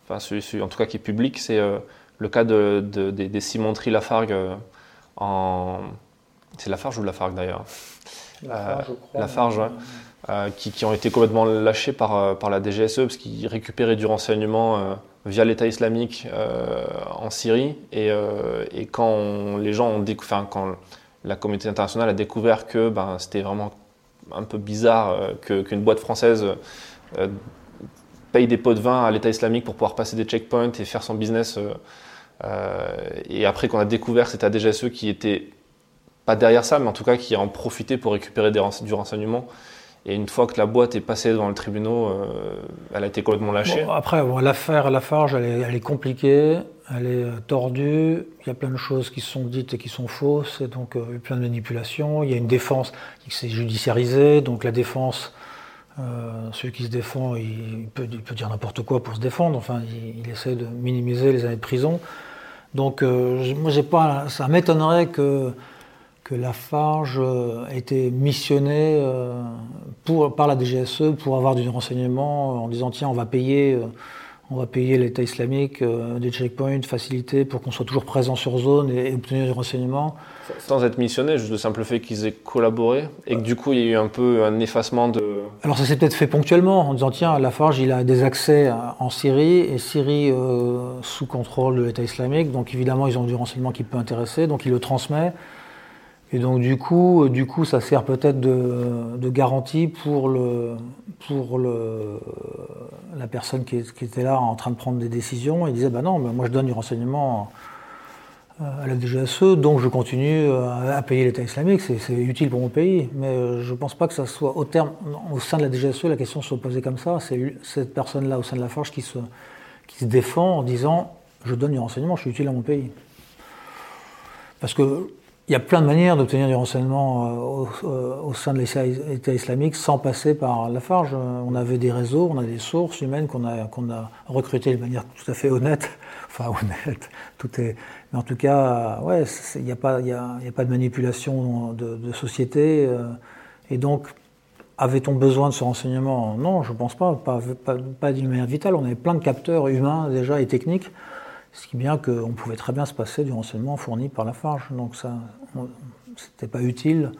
enfin celui, en tout cas qui est public, c'est euh, le cas de, des, cimenteries Lafargue euh, en... C'est Lafarge ou Lafargue d'ailleurs? Lafarge, euh, ouais. qui, ont été complètement lâchés par, par la DGSE parce qu'ils récupéraient du renseignement via l'État islamique en Syrie. Et, et quand les gens ont découvert, quand la communauté internationale a découvert que ben, c'était vraiment un peu bizarre euh, qu'une boîte française euh, paye des pots de vin à l'État islamique pour pouvoir passer des checkpoints et faire son business. Euh, et après qu'on a découvert c'était DGSE qui était pas derrière ça, mais en tout cas qui en profité pour récupérer du renseignement. Et une fois que la boîte est passée devant le tribunal, euh, elle a été complètement lâchée. après, l'affaire Lafarge, elle elle est, compliquée, elle est euh, tordue. Il y a plein de choses qui sont dites et qui sont fausses, et donc euh, plein de manipulations. Il y a une défense qui s'est judiciarisée, donc la défense, celui qui se défend, il peut, peut dire n'importe quoi pour se défendre. Enfin, il, il, essaie de minimiser les années de prison. Donc, moi, j'ai pas, ça m'étonnerait que que Lafarge a euh, été missionné euh, pour, par la DGSE pour avoir du renseignement en disant tiens on va payer euh, on va payer l'État islamique des checkpoints, facilités pour qu'on soit toujours présent sur zone et, obtenir du renseignement. Sans être missionné, juste le simple fait qu'ils aient collaboré et que du coup il y a eu un peu un effacement de. Alors ça s'est peut-être fait ponctuellement en disant tiens Lafarge il a des accès en Syrie et Syrie sous contrôle de l'État islamique donc évidemment ils ont du renseignement qui peut intéresser donc il le transmet. Et donc du coup, du coup ça sert peut-être de, garantie pour, le, pour le, la personne qui, était là en train de prendre des décisions. Il disait, bah non, moi je donne du renseignement euh, à la DGSE, donc je continue euh, à payer l'État islamique, c'est utile pour mon pays. Mais euh, je ne pense pas que ça soit au, terme, au sein de la DGSE, la question soit posée comme ça. C'est cette personne-là au sein de la Forge qui se, qui se défend en disant, je donne du renseignement, je suis utile à mon pays. Parce que il y a plein de manières d'obtenir du renseignement euh, euh, au, sein de l'État islamique sans passer par Lafarge. Euh, on avait des réseaux, on a des sources humaines qu'on a, recrutées de manière tout à fait honnête. Enfin, honnête, tout est. Mais en tout cas, ouais, il n'y a, pas, y a, pas de manipulation de, société. et donc, avait-on besoin de ce renseignement? Non, je ne pense pas, pas, pas, pas d'une manière vitale. On avait plein de capteurs humains déjà et techniques ce qui est bien qu'on pouvait très bien se passer du renseignement fourni par la Farge. Donc ça, c'était pas utile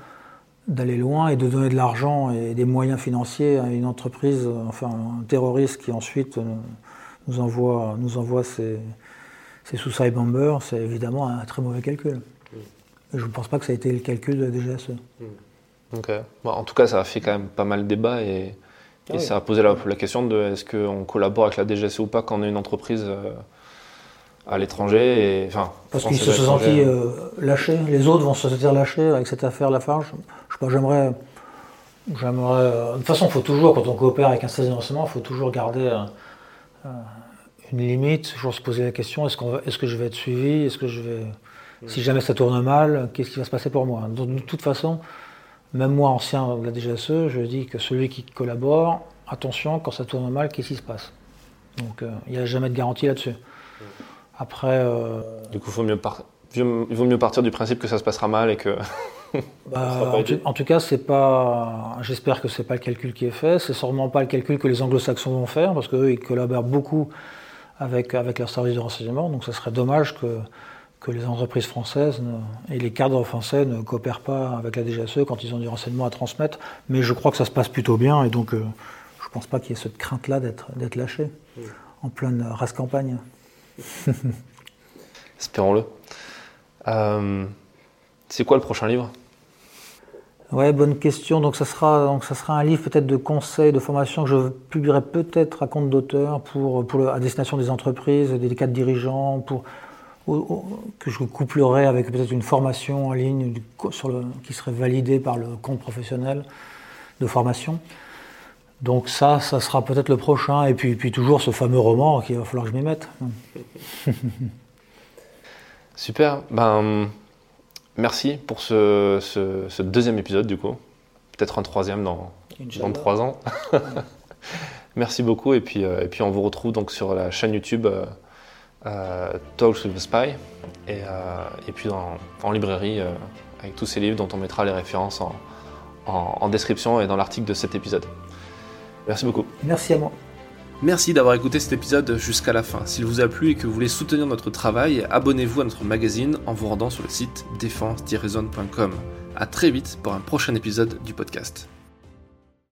d'aller loin et de donner de l'argent et des moyens financiers à une entreprise, enfin un terroriste qui ensuite euh, nous envoie, nous envoie ses, ses suicide bombers, c'est évidemment un très mauvais calcul. Et je ne pense pas que ça a été le calcul de la DGSE. Ok. en tout cas, ça a fait quand même pas mal de débat et, ah ça a posé la, question de est-ce qu'on collabore avec la DGSE ou pas quand on est une entreprise euh, à l'étranger. Enfin, Parce qu'ils se sont sentis euh, lâchés, les autres vont se sentir lâchés avec cette affaire Lafarge. Je sais pas, j'aimerais. j'aimerais euh, de toute façon, faut toujours, quand on coopère avec un service de renseignement, il faut toujours garder euh, une limite, toujours se poser la question est-ce, qu'on est-ce que je vais être suivi Est-ce que je vais. Si jamais ça tourne mal, qu'est-ce qui va se passer pour moi? De, toute façon, même moi, ancien de la DGSE, je dis que celui qui collabore, attention, quand ça tourne mal, qu'est-ce qui se passe? Donc il n'y a jamais de garantie là-dessus. Après. Euh, du coup, mieux il vaut mieux partir du principe que ça se passera mal et que. Bah, en, tout, cas, c'est pas. J'espère que c'est pas le calcul qui est fait. C'est sûrement pas le calcul que les Anglo-Saxons vont faire parce qu'eux, ils collaborent beaucoup avec, avec leur service de renseignement. Donc, ce serait dommage que, que les entreprises françaises et les cadres français ne coopèrent pas avec la DGSE quand ils ont du renseignement à transmettre. Mais je crois que ça se passe plutôt bien et donc euh, je pense pas qu'il y ait cette crainte-là d'être lâché en pleine race campagne. Espérons-le. Euh, c'est quoi le prochain livre? Ouais, bonne question. Donc ça sera, donc ça sera un livre peut-être de conseils, de formation que je publierai peut-être à compte d'auteur pour, pour à destination des entreprises, des cadres dirigeants, pour que je couplerai avec peut-être une formation en ligne qui serait validée par le compte professionnel de formation. Donc ça, ça sera peut-être le prochain. Et puis, puis toujours ce fameux roman qu'il va falloir que je m'y mette. Super. Ben, merci pour ce, deuxième épisode du coup. Peut-être un troisième dans, dans trois ans. merci beaucoup. Et puis, euh, et puis on vous retrouve donc sur la chaîne YouTube euh, euh Talks with the Spy. Et, euh, et puis en librairie avec tous ces livres dont on mettra les références en description et dans l'article de cet épisode. Merci beaucoup. Merci à moi. Merci d'avoir écouté cet épisode jusqu'à la fin. S'il vous a plu et que vous voulez soutenir notre travail, abonnez-vous à notre magazine en vous rendant sur le site défense-zone.com. A très vite pour un prochain épisode du podcast.